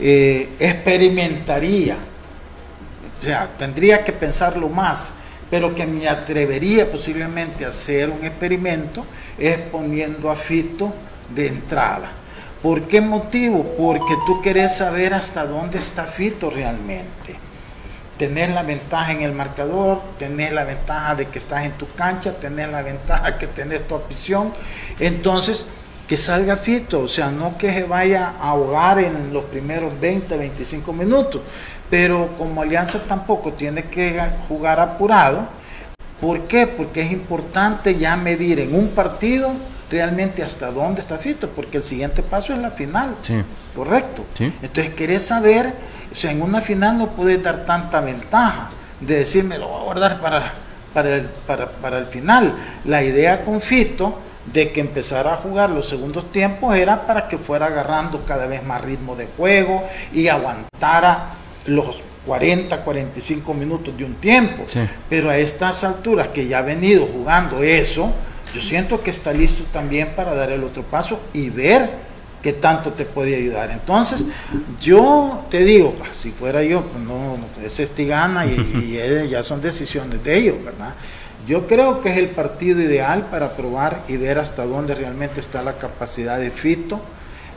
eh, experimentaría, o sea, tendría que pensarlo más, pero que me atrevería posiblemente a hacer un experimento, es poniendo a Fito de entrada. ¿Por qué motivo? Porque tú querés saber hasta dónde está Fito realmente tener la ventaja en el marcador, tener la ventaja de que estás en tu cancha, tener la ventaja que tenés tu afición. Entonces, que salga Fito, o sea, no que se vaya a ahogar en los primeros 20, 25 minutos, pero como Alianza tampoco tiene que jugar apurado. ¿Por qué? Porque es importante ya medir en un partido realmente hasta dónde está Fito, porque el siguiente paso es la final. Sí. Correcto. Sí. Entonces, querés saber, o sea, en una final no puedes dar tanta ventaja de decirme lo voy a guardar para, para, el, para, para el final. La idea con Fito de que empezara a jugar los segundos tiempos era para que fuera agarrando cada vez más ritmo de juego y aguantara los 40, 45 minutos de un tiempo. Sí. Pero a estas alturas que ya ha venido jugando eso, yo siento que está listo también para dar el otro paso y ver qué tanto te puede ayudar. Entonces, yo te digo, si fuera yo, pues no, es Estigana y, y ya son decisiones de ellos, ¿verdad? Yo creo que es el partido ideal para probar y ver hasta dónde realmente está la capacidad de Fito,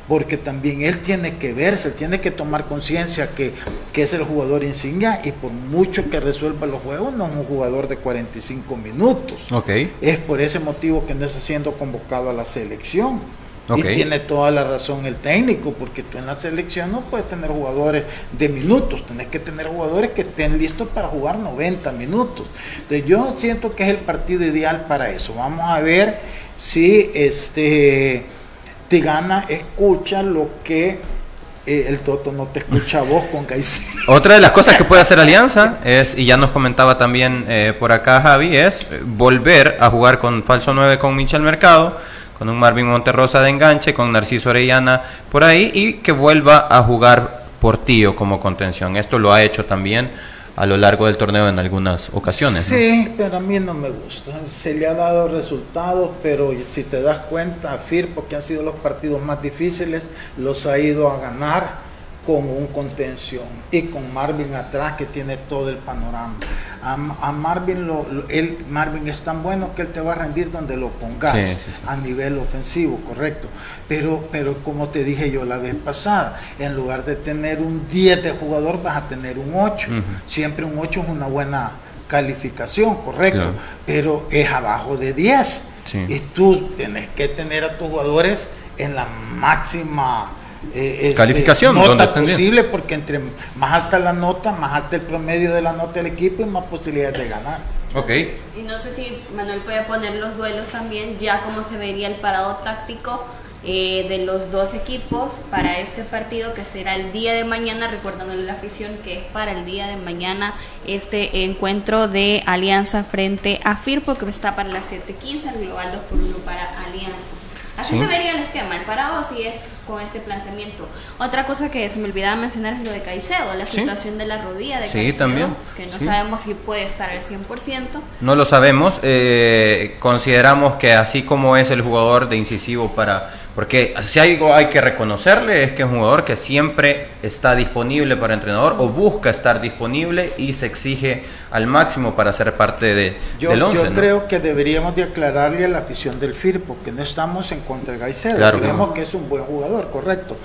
porque también él tiene que verse, tiene que tomar conciencia que, que, es el jugador insignia y por mucho que resuelva los juegos, no es un jugador de 45 minutos. Okay. Es por ese motivo que no está siendo convocado a la selección. Okay. Y tiene toda la razón el técnico, porque tú en la selección no puedes tener jugadores de minutos, tenés que tener jugadores que estén listos para jugar 90 minutos. Entonces yo siento que es el partido ideal para eso. Vamos a ver si este Tigana escucha lo que eh, el Toto no te escucha a vos con Caicedo. Otra de las cosas que puede hacer Alianza es, y ya nos comentaba también eh, por acá Javi, es volver a jugar con falso 9 con Michel Mercado con un Marvin Monterrosa de enganche, con Narciso Orellana por ahí y que vuelva a jugar Portillo como contención. Esto lo ha hecho también a lo largo del torneo en algunas ocasiones. Sí, pero a mí no me gusta. Se le ha dado resultados, pero si te das cuenta, Firpo, que han sido los partidos más difíciles, los ha ido a ganar con un contención y con Marvin atrás que tiene todo el panorama. A, a Marvin, lo, lo, él, Marvin es tan bueno que él te va a rendir donde lo pongas sí, sí. a nivel ofensivo, correcto. Pero, pero como te dije yo la vez pasada, en lugar de tener un 10 de jugador vas a tener un 8. Uh -huh. Siempre un 8 es una buena calificación, correcto, claro. pero es abajo de 10. Sí. Y tú tienes que tener a tus jugadores en la máxima eh, este, calificación nota posible porque entre más alta la nota más alta el promedio de la nota del equipo y más posibilidades de ganar. Ok. Y no sé si Manuel puede poner los duelos también ya como se vería el parado táctico eh, de los dos equipos para este partido que será el día de mañana, recordándole la afición que es para el día de mañana este encuentro de Alianza frente a Firpo que está para las 7.15, el global 2 por 1 para Alianza. Así sí. se vería el esquema, el parado si es con este planteamiento. Otra cosa que se me olvidaba mencionar es lo de Caicedo, la situación sí. de la rodilla de sí, Caicedo, también. que no sabemos si puede estar al 100%. No lo sabemos, eh, consideramos que así como es el jugador de incisivo para... Porque si algo hay que reconocerle es que es un jugador que siempre está disponible para entrenador o busca estar disponible y se exige al máximo para ser parte de, yo, del 11. Yo ¿no? creo que deberíamos de aclararle a la afición del Firpo que no estamos en contra de Gaicedo, claro, creemos no. que es un buen jugador, correcto.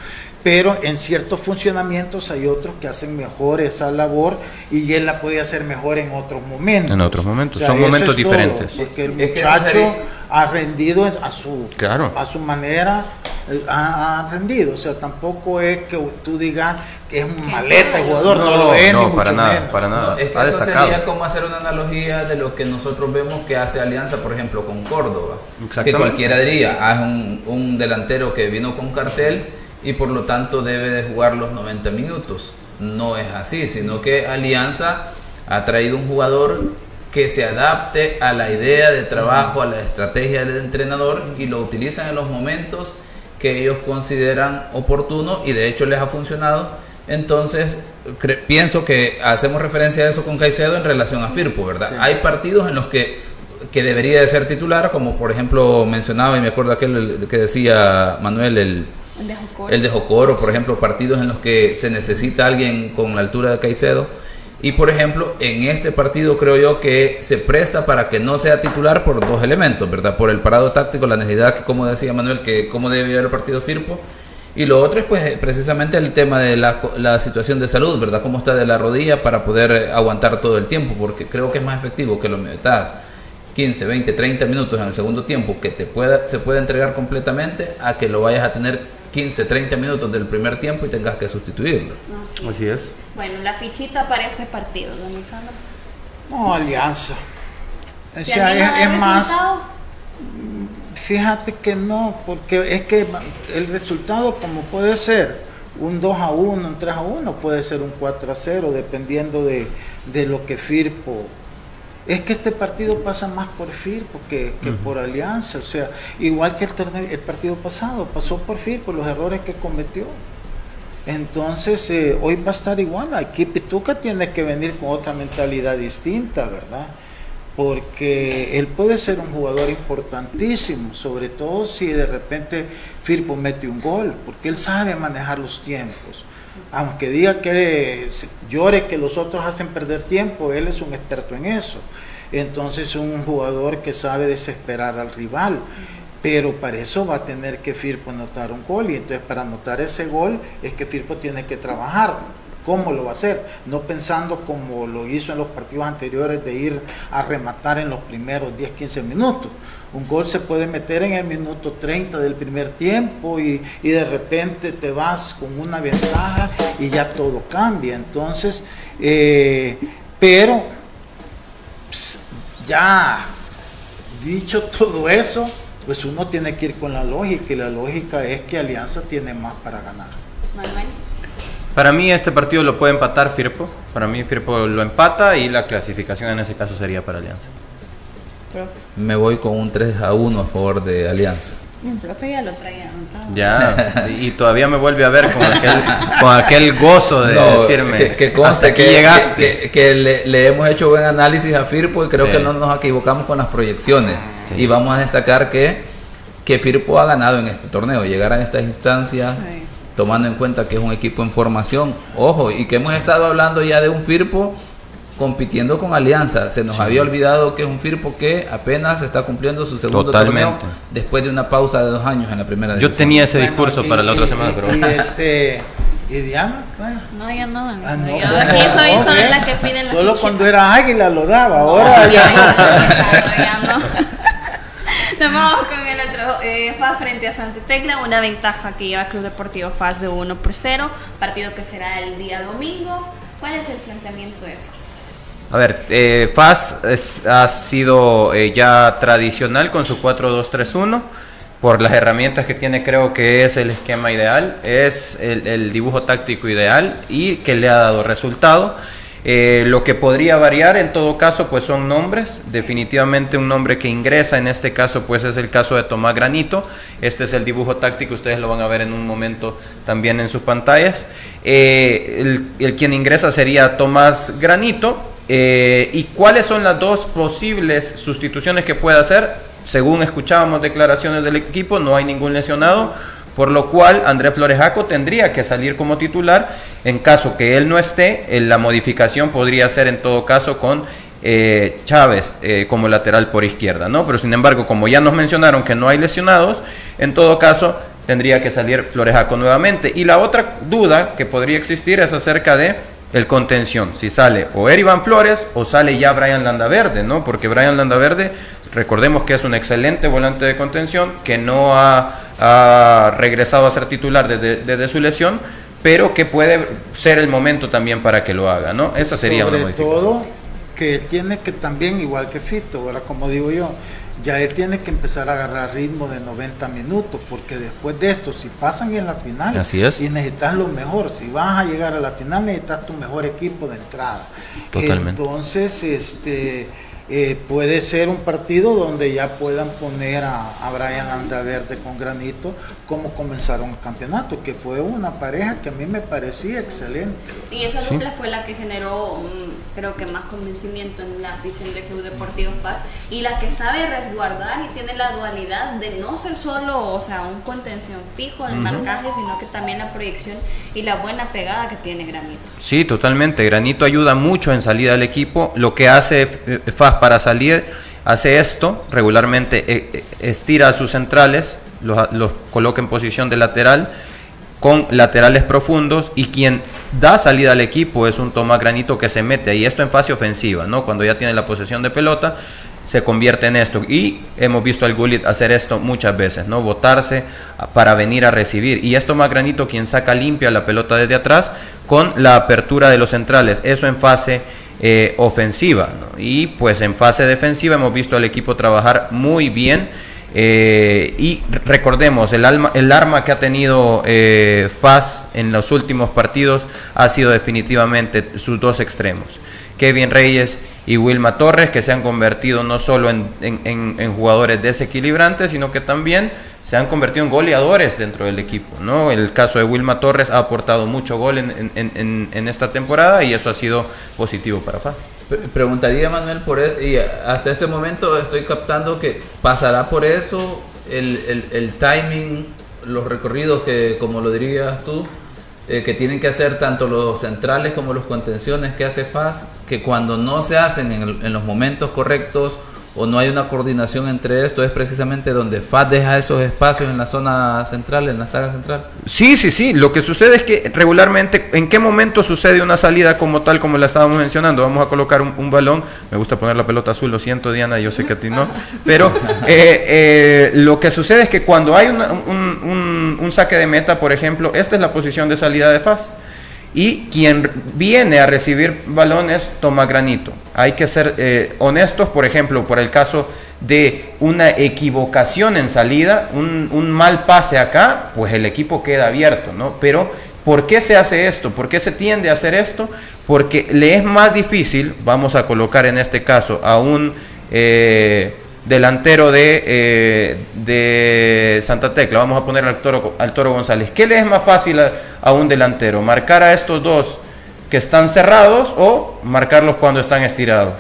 Pero en ciertos funcionamientos hay otros que hacen mejor esa labor y él la puede hacer mejor en otros momentos. En otros momentos, o sea, son momentos es diferentes. Todo, porque el muchacho ha rendido a su, Claro. a su manera, eh, ha, ha rendido. O sea, tampoco es que tú digas que es un maleta el jugador, no, lo es, no, ni para mucho nada, menos. para nada. Es que Ha eso destacado. sería como hacer una analogía de lo que nosotros vemos que hace Alianza, por ejemplo, con Córdoba. Que cualquiera diría, ah, es un, un delantero que vino con cartel y por lo tanto debe de jugar los 90 minutos. No es así, sino que Alianza ha traído un jugador que se adapte a la idea de trabajo, a la estrategia del entrenador y lo utilizan en los momentos que ellos consideran oportuno y de hecho les ha funcionado. Entonces, pienso que hacemos referencia a eso con Caicedo en relación a Firpo, ¿verdad? Sí. Hay partidos en los que, que debería de ser titular, como por ejemplo mencionaba, y me acuerdo aquel que decía Manuel, el, El de Jocoro. el de Jocoro, por ejemplo, partidos en los que se necesita alguien con la altura de Caicedo. Y por ejemplo, en este partido creo yo que se presta para que no sea titular por dos elementos, ¿verdad? Por el parado táctico, la necesidad que, como decía Manuel, que cómo debe ir el partido Firpo. Y lo otro es pues precisamente el tema de la, la situación de salud, ¿verdad? Cómo está de la rodilla para poder aguantar todo el tiempo, porque creo que es más efectivo que lo metas 15, 20, 30 minutos en el segundo tiempo que te pueda, se pueda entregar completamente a que lo vayas a tener 15, 30 minutos del primer tiempo y tengas que sustituirlo. Así Así es. Bueno, la fichita para este partido, don Lisandro. No, Alianza. O ¿Se sea, es, es más, resultado? fíjate que no, porque es que el resultado como puede ser un 2 a 1, un 3 a 1, puede ser un 4 a 0, dependiendo de, de lo que Firpo. Es que este partido pasa más por Firpo que, por Alianza, o sea, igual que el, torneo, el partido pasado, pasó por Firpo, los errores que cometió. Entonces, eh, hoy va a estar igual. Aquí Pituca tiene que venir con otra mentalidad distinta, ¿verdad? Porque él puede ser un jugador importantísimo, sobre todo si de repente Firpo mete un gol, porque él sabe manejar los tiempos. Aunque diga que llore que los otros hacen perder tiempo, él es un experto en eso. Entonces, es un jugador que sabe desesperar al rival pero para eso va a tener que Firpo anotar un gol y entonces para anotar ese gol es que Firpo tiene que trabajar. ¿Cómo lo va a hacer? No pensando como lo hizo en los partidos anteriores de ir a rematar en los primeros 10, 15 minutos. Un gol se puede meter en el minuto 30 del primer tiempo y, y de repente te vas con una ventaja y ya todo cambia. Entonces, eh, pero ps, ya dicho todo eso, pues uno tiene que ir con la lógica y la lógica es que Alianza tiene más para ganar. Para mí este partido lo puede empatar Firpo. Para mí Firpo lo empata y la clasificación en ese caso sería para Alianza. Profe. Me voy con un 3 a 1 a favor de Alianza. El profe ya lo traía anotado. Ya, y todavía me vuelve a ver con aquel, con aquel gozo de No, decirme que, que hasta conste aquí que, llegaste. que- que- que le, le hemos hecho buen análisis a Firpo y creo Sí. que no nos equivocamos con las proyecciones. Sí. Y vamos a destacar que, que Firpo ha ganado en este torneo, llegar a estas instancias, Sí. Tomando en cuenta que es un equipo en formación. Ojo, y que hemos estado hablando ya de un Firpo compitiendo con Alianza. Se nos había olvidado que es un Firpo que apenas está cumpliendo su segundo Totalmente. torneo después de una pausa de dos años en la primera Yo división. tenía ese Bueno, discurso y- para la otra y- semana, y- pero y este y Diana, claro. No, ya no. don Ah, no, Yo aquí soy, No, bien. la que pide la Solo fichita. cuando era águila lo daba, ahora ya no. ya no. Nos vamos con el otro. Eh, FAS frente a Santa Tecla, una ventaja que lleva Club Deportivo FAS de 1 por 0. Partido que será el día domingo. ¿Cuál es el planteamiento de FAS? A ver, eh, ha sido eh, ya tradicional con su 4-2-3-1. Por las herramientas que tiene, creo que es el esquema ideal, es el, el dibujo táctico ideal y que le ha dado resultado. Eh, lo que podría variar en todo caso, pues son nombres. Definitivamente un nombre que ingresa en este caso, pues es el caso de Tomás Granito. Este es el dibujo táctico, ustedes lo van a ver en un momento también en sus pantallas. Eh, el, quien ingresa sería Tomás Granito. Eh, ¿Y cuáles son las dos posibles sustituciones que puede hacer? Según escuchábamos declaraciones del equipo, no hay ningún lesionado, por lo cual Andrés Flores Jaco tendría que salir como titular. En caso que él no esté, eh, la modificación podría ser en todo caso con eh, Chávez eh, como lateral por izquierda, ¿no? Pero sin embargo, como ya nos mencionaron que no hay lesionados, en todo caso tendría que salir Flores Jaco nuevamente. Y la otra duda que podría existir es acerca de el contención, si sale o Erivan Flores o sale ya Brian Landaverde, ¿no? Porque Brian Landaverde, recordemos que es un excelente volante de contención, que no ha, ha regresado a ser titular desde, desde, su lesión, pero que puede ser el momento también para que lo haga, ¿no? Esa sería Sobre una todo que él tiene que también, igual que Fito, ¿verdad? como digo yo, ya él tiene que empezar a agarrar ritmo de 90 minutos, porque después de esto, si pasan en la final, Así es. y necesitas lo mejor, si vas a llegar a la final, necesitas tu mejor equipo de entrada. Totalmente. Entonces, este eh, puede ser un partido donde ya puedan poner a, a Brian Landaverde con Granito como comenzaron el campeonato, que fue una pareja que a mí me parecía excelente. Y esa dupla fue la que generó, mm, creo que más convencimiento en la afición del Club Deportivo Paz y la que sabe resguardar y tiene la dualidad de no ser solo, o sea, un contención fijo del marcaje, sino que también la proyección y la buena pegada que tiene Granito. Sí, totalmente. Granito ayuda mucho en salida del equipo. Lo que hace eh, FAS para salir, hace esto, regularmente eh, eh, estira sus centrales, los, los coloca en posición de lateral con laterales profundos y quien da salida al equipo es un Tomás Granito que se mete y esto en fase ofensiva, ¿no? Cuando ya tiene la posesión de pelota se convierte en esto y hemos visto al Gullit hacer esto muchas veces, ¿no? Botarse para venir a recibir y es Tomás Granito quien saca limpia la pelota desde atrás con la apertura de los centrales, eso en fase eh, ofensiva y pues en fase defensiva hemos visto al equipo trabajar muy bien eh, y recordemos, el, alma, el, arma que ha tenido eh, FAS en los últimos partidos ha sido definitivamente sus dos extremos. Kevin Reyes y Wilma Torres, que se han convertido no solo en, en, jugadores desequilibrantes, sino que también se han convertido en goleadores dentro del equipo. ¿no? El caso de Wilma Torres ha aportado mucho gol en, esta temporada y eso ha sido positivo para FAS. Preguntaría Manuel por eso, y hasta este momento estoy captando que pasará por eso el, el, el timing, los recorridos que, como lo dirías tú, eh, que tienen que hacer tanto los centrales como los contenciones que hace FAS, que cuando no se hacen en, en los momentos correctos o no hay una coordinación entre esto, es precisamente donde FAT deja esos espacios en la zona central, en la saga central. Sí, sí, sí. Lo que sucede es que regularmente, ¿en qué momento sucede una salida como tal, como la estábamos mencionando? Vamos a colocar un, un balón. Me gusta poner la pelota azul, lo siento, Diana, yo sé que a ti no. Pero eh, eh, lo que sucede es que cuando hay una, un, un, un saque de meta, por ejemplo, esta es la posición de salida de FAS y quien viene a recibir balones toma granito. Hay que ser eh, honestos, por ejemplo, por el caso de una equivocación en salida, un, un, mal pase acá, pues el equipo queda abierto, ¿no? Pero, ¿por qué se hace esto? ¿Por qué se tiende a hacer esto? Porque le es más difícil, vamos a colocar en este caso a un... Eh, delantero de, eh, de Santa Tecla, vamos a poner al Toro, al Toro González. ¿Qué le es más fácil a, un delantero? ¿Marcar a estos dos que están cerrados o marcarlos cuando están estirados?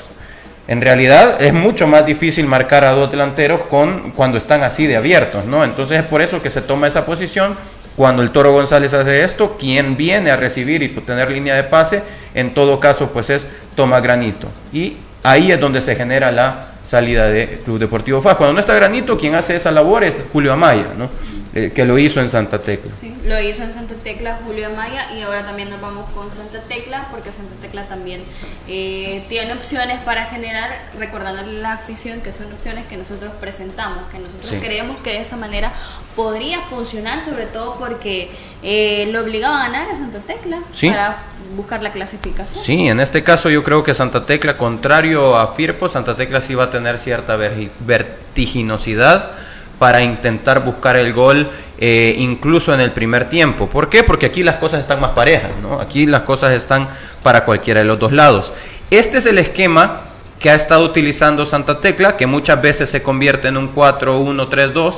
En realidad es mucho más difícil marcar a dos delanteros con, cuando están así de abiertos, ¿no? Entonces es por eso que se toma esa posición. Cuando el Toro González hace esto, quien viene a recibir y tener línea de pase, en todo caso, pues es toma granito. Y ahí es donde se genera la salida de Club Deportivo FAS. Cuando no está Granito, quien hace esa labor es Julio Amaya, ¿no? Eh, que lo hizo en Santa Tecla. Sí, lo hizo en Santa Tecla Julio Amaya y ahora también nos vamos con Santa Tecla porque Santa Tecla también eh, tiene opciones para generar, recordándole la afición que son opciones que nosotros presentamos, que nosotros sí. creemos que de esa manera podría funcionar, sobre todo porque eh, lo obligaba a ganar a Santa Tecla sí. para buscar la clasificación. Sí, en este caso yo creo que Santa Tecla, contrario a Firpo, Santa Tecla sí va a tener cierta vertiginosidad para intentar buscar el gol eh, incluso en el primer tiempo. ¿Por qué? Porque aquí las cosas están más parejas, ¿no? Aquí las cosas están para cualquiera de los dos lados. Este es el esquema que ha estado utilizando Santa Tecla, que muchas veces se convierte en un 4-1-3-2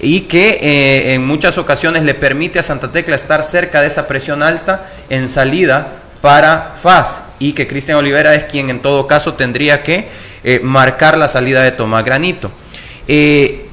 y que eh, en muchas ocasiones le permite a Santa Tecla estar cerca de esa presión alta en salida para FAS y que Cristian Olivera es quien en todo caso tendría que eh, marcar la salida de Tomás Granito. Eh,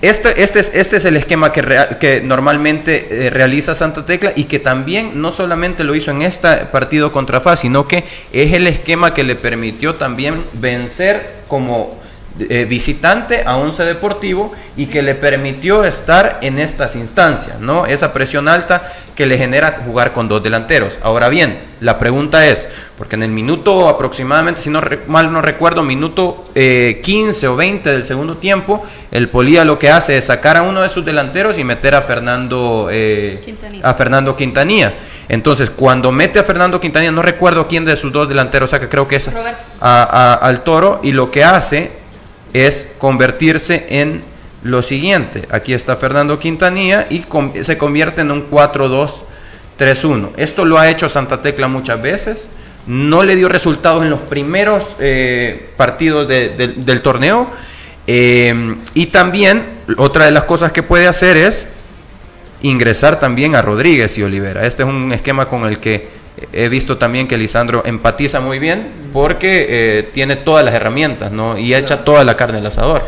este, este, es, este es el esquema que, que normalmente realiza Santa Tecla y que también no solamente lo hizo en este partido contra FAS, sino que es el esquema que le permitió también vencer como eh, visitante a Once Deportivo y que le permitió estar en estas instancias, ¿no? Esa presión alta que le genera jugar con dos delanteros. Ahora bien, la pregunta es, porque en el minuto aproximadamente, si no mal no recuerdo, minuto 15 o 20 del segundo tiempo, el Polía lo que hace es sacar a uno de sus delanteros y meter a Fernando Quintanilla. a Fernando Quintanilla. Entonces, cuando mete a Fernando Quintanilla, no recuerdo quién de sus dos delanteros, que creo que es al Toro, y lo que hace es convertirse en lo siguiente. Aquí está Fernando Quintanilla y se convierte en un 4-2-3-1. Esto lo ha hecho Santa Tecla muchas veces. No le dio resultados en los primeros eh, partidos del torneo. Eh, y también otra de las cosas que puede hacer es ingresar también a Rodríguez y Olivera. Este es un esquema con el que he visto también que Lisandro empatiza muy bien porque eh, tiene todas las herramientas ¿no? y echa toda la carne al asador.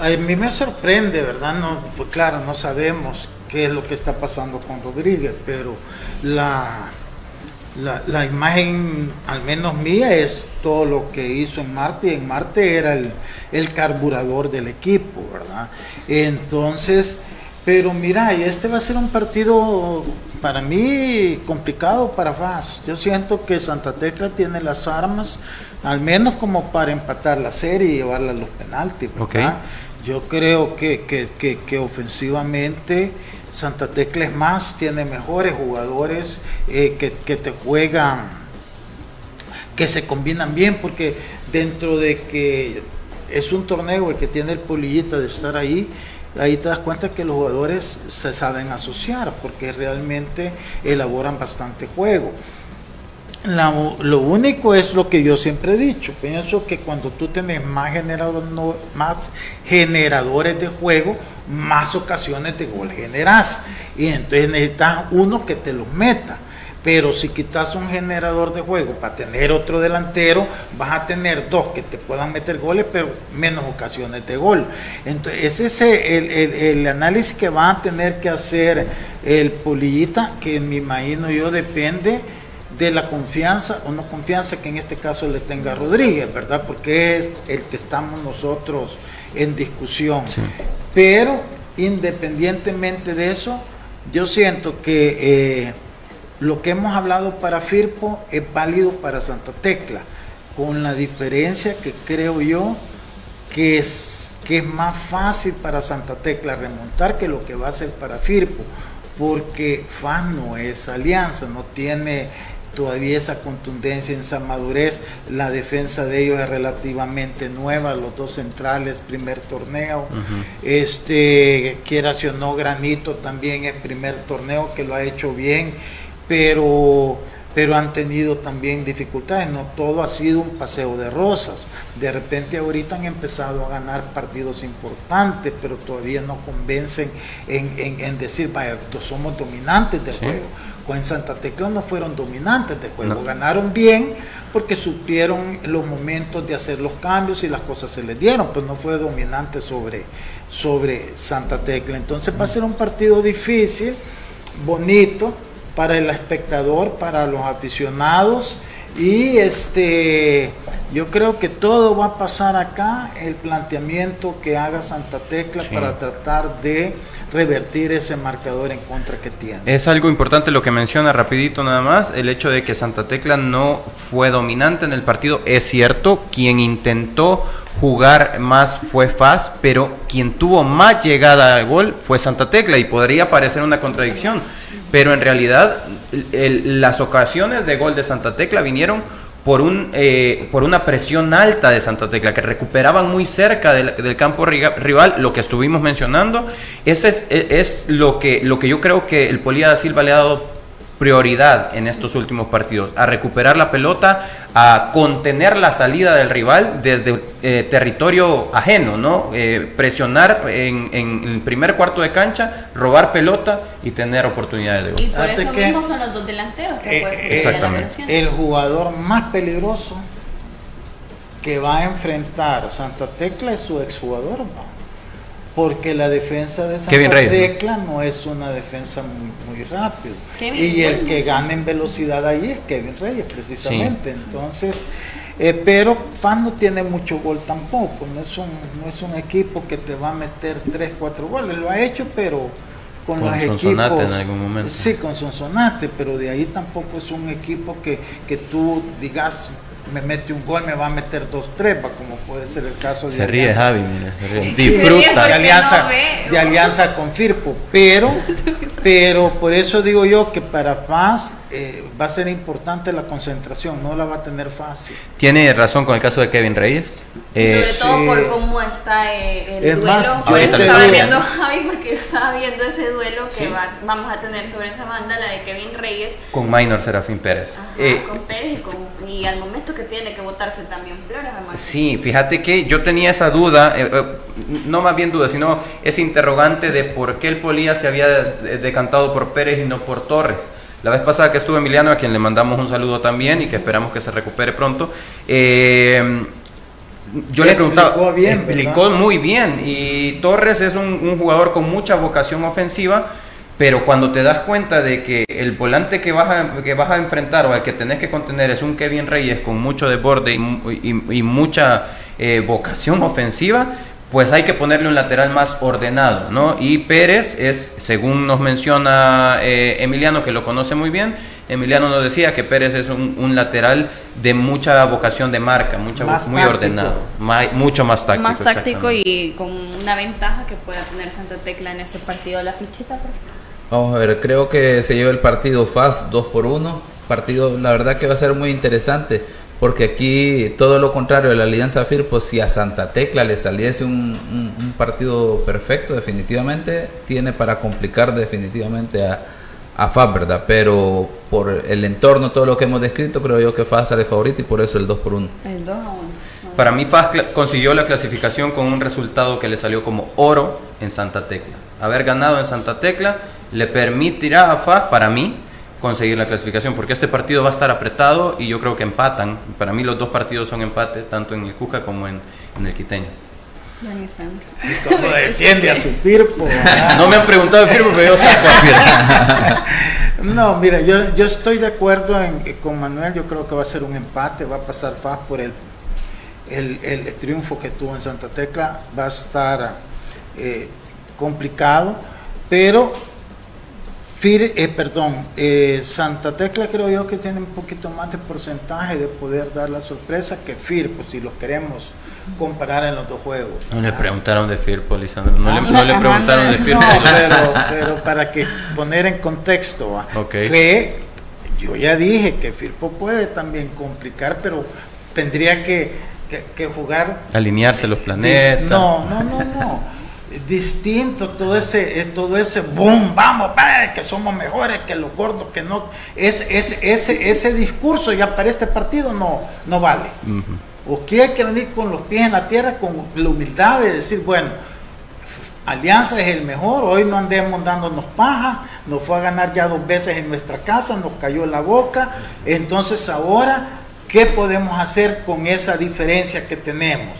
A mí me sorprende, ¿verdad? No, pues claro, no sabemos qué es lo que está pasando con Rodríguez, pero la, la, la, imagen, al menos mía, es todo lo que hizo en Marte, y en Marte era el, el carburador del equipo, ¿verdad? Entonces, pero mira, este va a ser un partido para mí complicado para FAS. Yo siento que Santa Tecla tiene las armas, al menos como para empatar la serie y llevarla a los penaltis. Yo creo que, ofensivamente Santa Tecla es más, tiene mejores jugadores eh, que, te juegan, que se combinan bien, porque dentro de que es un torneo el que tiene el polillita de estar ahí, ahí te das cuenta que los jugadores se saben asociar porque realmente elaboran bastante juego. lo único es lo que yo siempre he dicho. Pienso que cuando tú tienes más, más generadores de juego, más ocasiones de gol generas. Y entonces necesitas uno que te los meta. Pero si quitas un generador de juego para tener otro delantero, vas a tener dos que te puedan meter goles, pero menos ocasiones de gol. Entonces, ese es el, análisis que va a tener que hacer el Polillita, que me imagino yo depende de la confianza o no confianza que en este caso le tenga Rodríguez, ¿verdad? Porque es el que estamos nosotros en discusión. Pero independientemente de eso, yo siento que... Eh, lo que hemos hablado para Firpo es válido para Santa Tecla, con la diferencia que creo yo que es, que es más fácil para Santa Tecla remontar que lo que va a ser para Firpo, porque FAS no es alianza, no tiene todavía esa contundencia, en esa madurez. La defensa de ellos es relativamente nueva, los dos centrales, primer torneo. Este, quiera o no, Granito también es primer torneo que lo ha hecho bien pero, pero han tenido también dificultades. No todo ha sido un paseo de rosas. De repente ahorita han empezado a ganar partidos importantes, pero todavía no convencen en, decir, vaya, somos dominantes del juego. Con Santa Tecla no fueron dominantes del juego, ganaron bien porque supieron los momentos de hacer los cambios y las cosas se les dieron, pues no fue dominante sobre, sobre Santa Tecla. Entonces va a ser un partido difícil, bonito, para el espectador, para los aficionados. Y este, yo creo que todo va a pasar acá, el planteamiento que haga Santa Tecla para tratar de revertir ese marcador en contra que tiene. Es algo importante lo que menciona rapidito nada más, el hecho de que Santa Tecla no fue dominante en el partido, es cierto, quien intentó jugar más fue Faz, pero quien tuvo más llegada al gol fue Santa Tecla y podría parecer una contradicción pero en realidad las ocasiones de gol de Santa Tecla vinieron por, un, eh, por una presión alta de Santa Tecla, que recuperaban muy cerca del, campo rival, lo que estuvimos mencionando. Ese es, es, lo, que, lo que yo creo que el Polía da Silva le ha dado prioridad en estos últimos partidos, a recuperar la pelota, a contener la salida del rival desde eh, territorio ajeno, ¿no? Eh, presionar en, el primer cuarto de cancha, robar pelota y tener oportunidades de gol. Y por eso mismo son los dos delanteros que eh, Exactamente. El jugador más peligroso que va a enfrentar Santa Tecla es su exjugador, porque la defensa de Santa. Tecla ¿no? es una defensa muy, muy rápida. Y el que gana en velocidad ahí es Kevin Reyes, precisamente. Entonces, eh, pero FAN no tiene mucho gol tampoco, no es, un, no es un equipo que te va a meter 3, 4 goles, lo ha hecho, pero con, Con los Sonsonate equipos. en algún momento. Sí, con Sonsonate, pero de ahí tampoco es un equipo que, que tú digas, me mete un gol, me va a meter dos, tres, va, como puede ser el caso de Se ríe Alianza. Javi, mire, se ríe. de Disfruta. porque alianza, no de alianza con Firpo, pero, pero por eso digo yo que para FAS eh, va a ser importante la concentración, no la va a tener fácil. Tiene razón con el caso de Kevin Reyes. Y Eh, sobre todo sí. por cómo está eh, el Es duelo. más, yo Ahorita estaba digo- viendo Javi porque yo estaba viendo ese duelo que Sí. va- vamos a tener sobre esa banda, la de Kevin Reyes, con Minor Serafín Pérez. ajá, Eh, con Pérez y, con- y al momento que tiene que votarse también Flores, además. Sí, fíjate que yo tenía esa duda, eh, eh, no más bien duda, sino ese interrogante de por qué el Polía se había de- decantado por Pérez y no por Torres. La vez pasada que estuvo Emiliano, a quien le mandamos un saludo también y que esperamos que se recupere pronto, eh, yo le preguntaba, Explicó bien, explicó ¿verdad? muy bien y Torres es un, un jugador con mucha vocación ofensiva, pero cuando te das cuenta de que el volante que vas a, que vas a enfrentar o al que tenés que contener es un Kevin Reyes con mucho desborde y, y- y mucha eh, vocación ofensiva, pues hay que ponerle un lateral más ordenado, ¿no? Y Pérez es, según nos menciona eh, Emiliano, que lo conoce muy bien, Emiliano nos decía que Pérez es un, un lateral de mucha vocación de marca, mucha, Más muy táctico. ordenado, mucho más táctico. más táctico y con una ventaja que pueda tener Santa Tecla en este partido. La fichita, por favor. Vamos a ver, creo que se lleva el partido FAS 2 por 1. Partido, la verdad que va a ser muy interesante. Porque aquí todo lo contrario de la Alianza Firpo, si a Santa Tecla le saliese un, un- un partido perfecto, definitivamente tiene para complicar definitivamente a, a FAS, ¿verdad? Pero por el entorno, todo lo que hemos descrito, creo yo que FAS sale favorito y por eso el 2 por 1. El 2 a 1. Para mí FAS consiguió la clasificación con un resultado que le salió como oro en Santa Tecla. Haber ganado en Santa Tecla le permitirá a FAS, para mí, conseguir la clasificación, porque este partido va a estar apretado y yo creo que empatan. Para mí los dos partidos son empate, tanto en el Cuca como en, en el Quiteño. Como defiende a su Firpo. No me han preguntado el firme, pero yo saco a Firpo. No, mira, yo, yo estoy de acuerdo en, con Manuel, yo creo que va a ser un empate, va a pasar FAS por el, el, el triunfo que tuvo en Santa Tecla, va a estar eh, complicado, pero Fir, eh, perdón, eh, Santa Tecla creo yo que tiene un poquito más de porcentaje de poder dar la sorpresa que Firpo, si los queremos comparar en los dos juegos. No le preguntaron de Firpo, Lisandro. No le, Ah, no le ajá, preguntaron de. Firpo. No, pero, pero para que poner en contexto, que yo ya dije que Firpo puede también complicar, pero tendría que, que- que jugar. Alinearse los planetas. No, no, no, no. Distinto, todo ese, es todo ese boom, vamos, que somos mejores que los gordos, que no. Es, es- ese, ese discurso ya para este partido no, no vale. Ujú. Usted hay que venir con los pies en la tierra, con la humildad de decir, bueno, Alianza es el mejor, hoy no andemos dándonos paja, nos fue a ganar ya dos veces en nuestra casa, nos cayó en la boca, entonces ahora, ¿qué podemos hacer con esa diferencia que tenemos?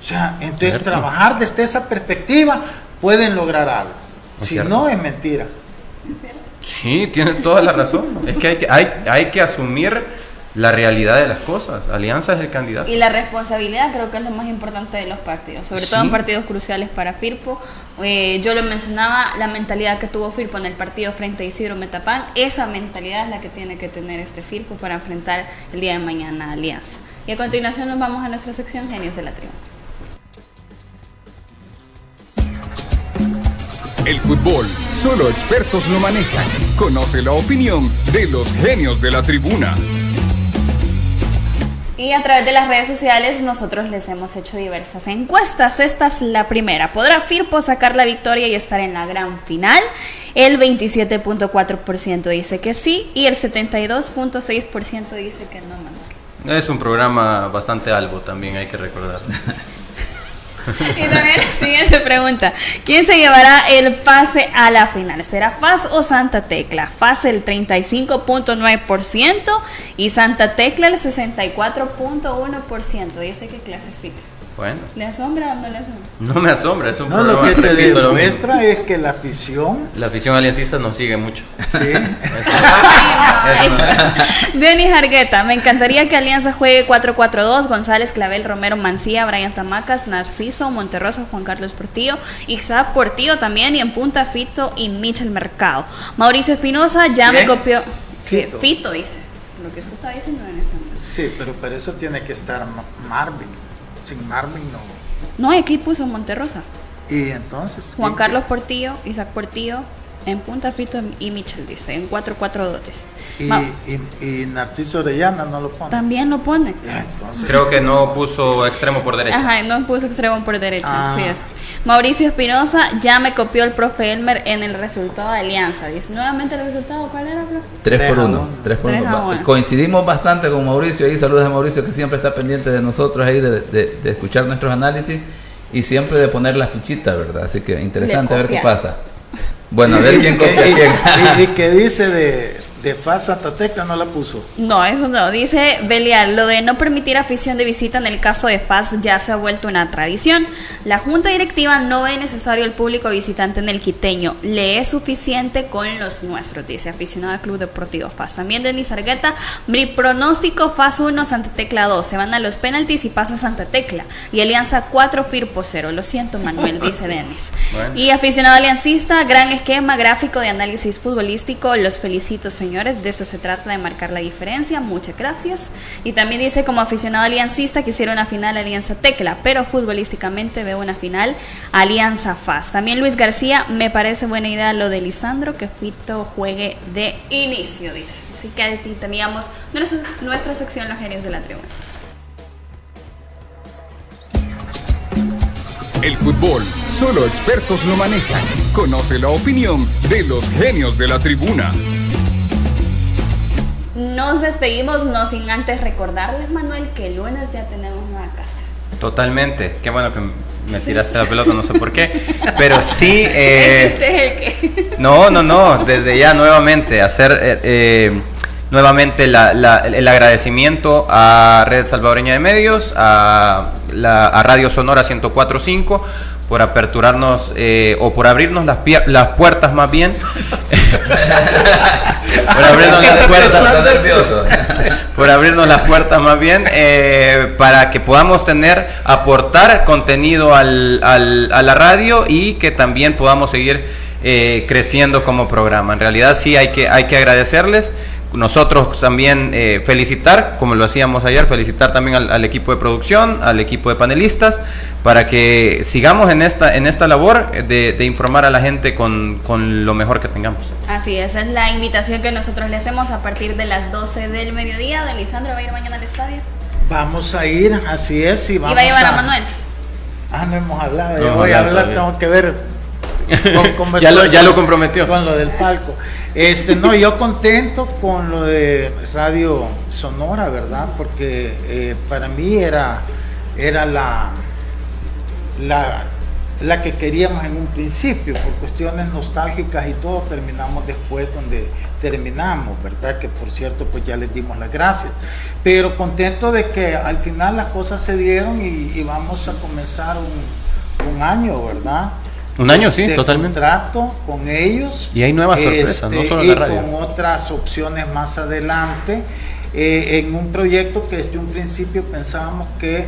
O sea, entonces Cierto. trabajar desde esa perspectiva pueden lograr algo. Es Si cierto. no, es mentira. ¿Es cierto? Sí, tiene toda la razón. Es que hay que, hay, hay que asumir la realidad de las cosas. Alianza es el candidato. Y la responsabilidad creo que es lo más importante de los partidos, sobre todo Sí. en partidos cruciales para Firpo. Eh, yo lo mencionaba, la mentalidad que tuvo Firpo en el partido frente a Isidro Metapán, esa mentalidad es la que tiene que tener este Firpo para enfrentar el día de mañana a Alianza. Y a continuación nos vamos a nuestra sección Genios de la Tribuna. El fútbol, solo expertos lo manejan. Conoce la opinión de los genios de la tribuna. Y a través de las redes sociales nosotros les hemos hecho diversas encuestas. Esta es la primera. ¿Podrá Firpo sacar la victoria y estar en la gran final? El 27.4% dice que sí y el 72.6% dice que no, Manuel. Es un programa bastante algo también, hay que recordar. Y también la siguiente pregunta. ¿Quién se llevará el pase a la final? ¿Será FAS o Santa Tecla? FAS el 35.9% y Santa Tecla el 64.1%. Dice que clasifica. Bueno, ¿Le asombra o no le asombra? no me asombra, es un No, lo programa que te repito, lo demuestra es que la afición, La afición aliancista nos sigue mucho. sí, Denis Argueta, me encantaría que Alianza juegue 4-4-2, González, Clavel, Romero, Mancía, Brian Tamacas, Narciso, Monterroso, Juan Carlos Portillo, Ixab Portillo también y en punta Fito y Michel Mercado. Mauricio Espinosa ya me ¿Quién? copió. Fito. Fito dice. Lo que usted está diciendo en ese momento. sí, pero para eso tiene que estar Ma- Marvin. Sin Marvin no. No, y aquí puso Monterrosa. Y entonces. Juan ¿y- Carlos Portillo, Isaac Portillo, en punta Fito y Michel dice, en 4-4-2. Y, Ma- y, y Narciso Orellana no lo pone. También lo pone. Ya, entonces. Creo que no puso extremo por derecha. Ajá, no puso extremo por derecha, Ah. así es. Mauricio Espinosa ya me copió el profe Elmer en el resultado de Alianza. Dice, nuevamente el resultado, ¿cuál era, profe? 3 Tres por a 1. uno. 3 por Tres 1. a uno. Coincidimos bastante con Mauricio ahí. Saludos a Mauricio que siempre está pendiente de nosotros ahí, de, de- de escuchar nuestros análisis y siempre de poner la fichita, ¿verdad? Así que interesante a ver qué pasa. Bueno, a ver quién copia a y- quién. y- y que dice de, de FAS Santa Tecla no la puso. No, eso no. Dice Belial, lo de no permitir afición de visita en el caso de FAS ya se ha vuelto una tradición. La junta directiva no ve necesario el público visitante en el quiteño. Le es suficiente con los nuestros, dice aficionado al Club Deportivo FAS. También Denis Argueta, mi pronóstico FAS 1, Santa Tecla 2. Se van a los penaltis y pasa Santa Tecla. Y Alianza 4, Firpo 0. Lo siento, Manuel, dice Denis. Bueno. Y aficionado aliancista, gran esquema gráfico de análisis futbolístico. Los felicito, señores. De eso se trata de marcar la diferencia. Muchas gracias. Y también dice, como aficionado aliancista, quisiera una final Alianza Tecla, pero futbolísticamente veo una final Alianza FAS. También Luis García, me parece buena idea lo de Lisandro, que Fito juegue de inicio, dice. Así que aquí teníamos nuestra, nuestra sección Los Genios de la Tribuna. El fútbol, solo expertos lo manejan. Conoce la opinión de los genios de la tribuna. Nos despedimos, no sin antes recordarles, Manuel, que el lunes ya tenemos nueva casa. Totalmente. Qué bueno que me tiraste la pelota, no sé por qué. Pero sí. eh, este es el que. No, no, no, desde ya nuevamente hacer eh, eh, nuevamente la- la- el agradecimiento a Red Salvadoreña de Medios, a, la- a Radio Sonora 1045 por aperturarnos eh, o por abrirnos las, las puertas más bien. por abrirnos las puertas nervioso. por abrirnos las puertas más bien eh, para que podamos tener, aportar contenido al, al- a la radio y que también podamos seguir eh, creciendo como programa. En realidad sí hay que, hay que agradecerles. Nosotros también eh, felicitar, como lo hacíamos ayer, felicitar también al, al equipo de producción, al equipo de panelistas, para que sigamos en esta, en esta labor de, de informar a la gente con, con lo mejor que tengamos. Así es, esa es la invitación que nosotros le hacemos a partir de las 12 del mediodía. De Lisandro va a ir mañana al estadio. Vamos a ir, así es, y Y vamos va a llevar a Manuel. Ah, no hemos hablado, No ya hemos voy a hablar, tengo que ver con- cómo Ya lo- ya lo con- comprometió. Con lo del palco. Este, no, yo contento con lo de Radio Sonora, ¿verdad? Porque eh, para mí era, era la, la, la que queríamos en un principio, por cuestiones nostálgicas y todo, terminamos después donde terminamos, ¿verdad? Que por cierto, pues ya les dimos las gracias. Pero contento de que al final las cosas se dieron y, y vamos a comenzar un, un año, ¿verdad? Un año, sí, de totalmente. contrato con ellos. Y hay nuevas sorpresas, no solo en y la radio. con otras opciones más adelante. eh, en un proyecto que desde un principio pensábamos que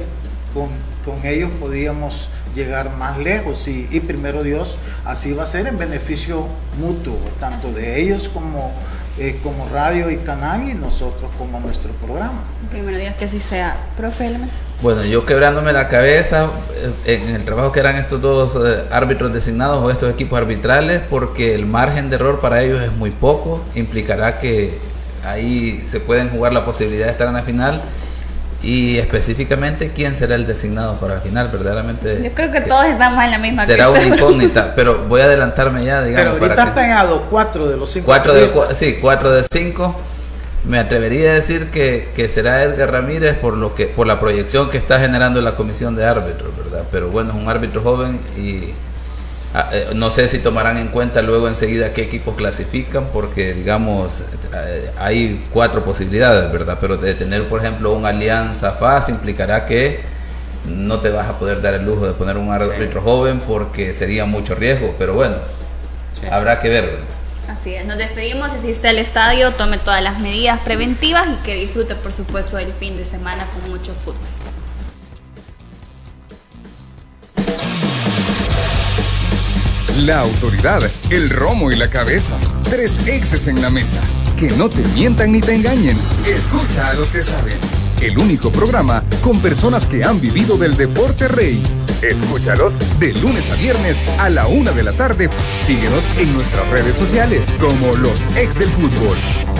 con, con ellos podíamos llegar más lejos y, y primero Dios así va a ser en beneficio mutuo, tanto Así. de ellos como, eh, como radio y canal y nosotros como nuestro programa. Primero Dios que así sea. Profe Elmer. Bueno, yo quebrándome la cabeza eh, en el trabajo que eran estos dos eh, árbitros designados o estos equipos arbitrales, porque el margen de error para ellos es muy poco, implicará que ahí se pueden jugar la posibilidad de estar en la final y específicamente quién será el designado para la final, verdaderamente. Yo creo que todos estamos en la misma será una incógnita, pero voy a adelantarme ya, digamos. Pero ahorita para han que- pegado cuatro de los cinco. 4 de, cua- sí, 4 de 5. Me atrevería a decir que, que será Edgar Ramírez por lo que por la proyección que está generando la comisión de árbitros, ¿verdad? Pero bueno, es un árbitro joven y ah, eh, no sé si tomarán en cuenta luego enseguida qué equipos clasifican, porque digamos eh, hay cuatro posibilidades, ¿verdad? Pero de tener, por ejemplo, una alianza FAS implicará que no te vas a poder dar el lujo de poner un árbitro joven porque sería mucho riesgo, pero bueno, habrá que ver. Así es, nos despedimos, asiste al estadio, tome todas las medidas preventivas y que disfrute por supuesto el fin de semana con mucho fútbol. La autoridad, el romo y la cabeza. Tres exes en la mesa. Que no te mientan ni te engañen. Escucha a los que saben. El único programa con personas que han vivido del deporte rey. Escúchalos de lunes a viernes a la una de la tarde. Síguenos en nuestras redes sociales como los ex del fútbol.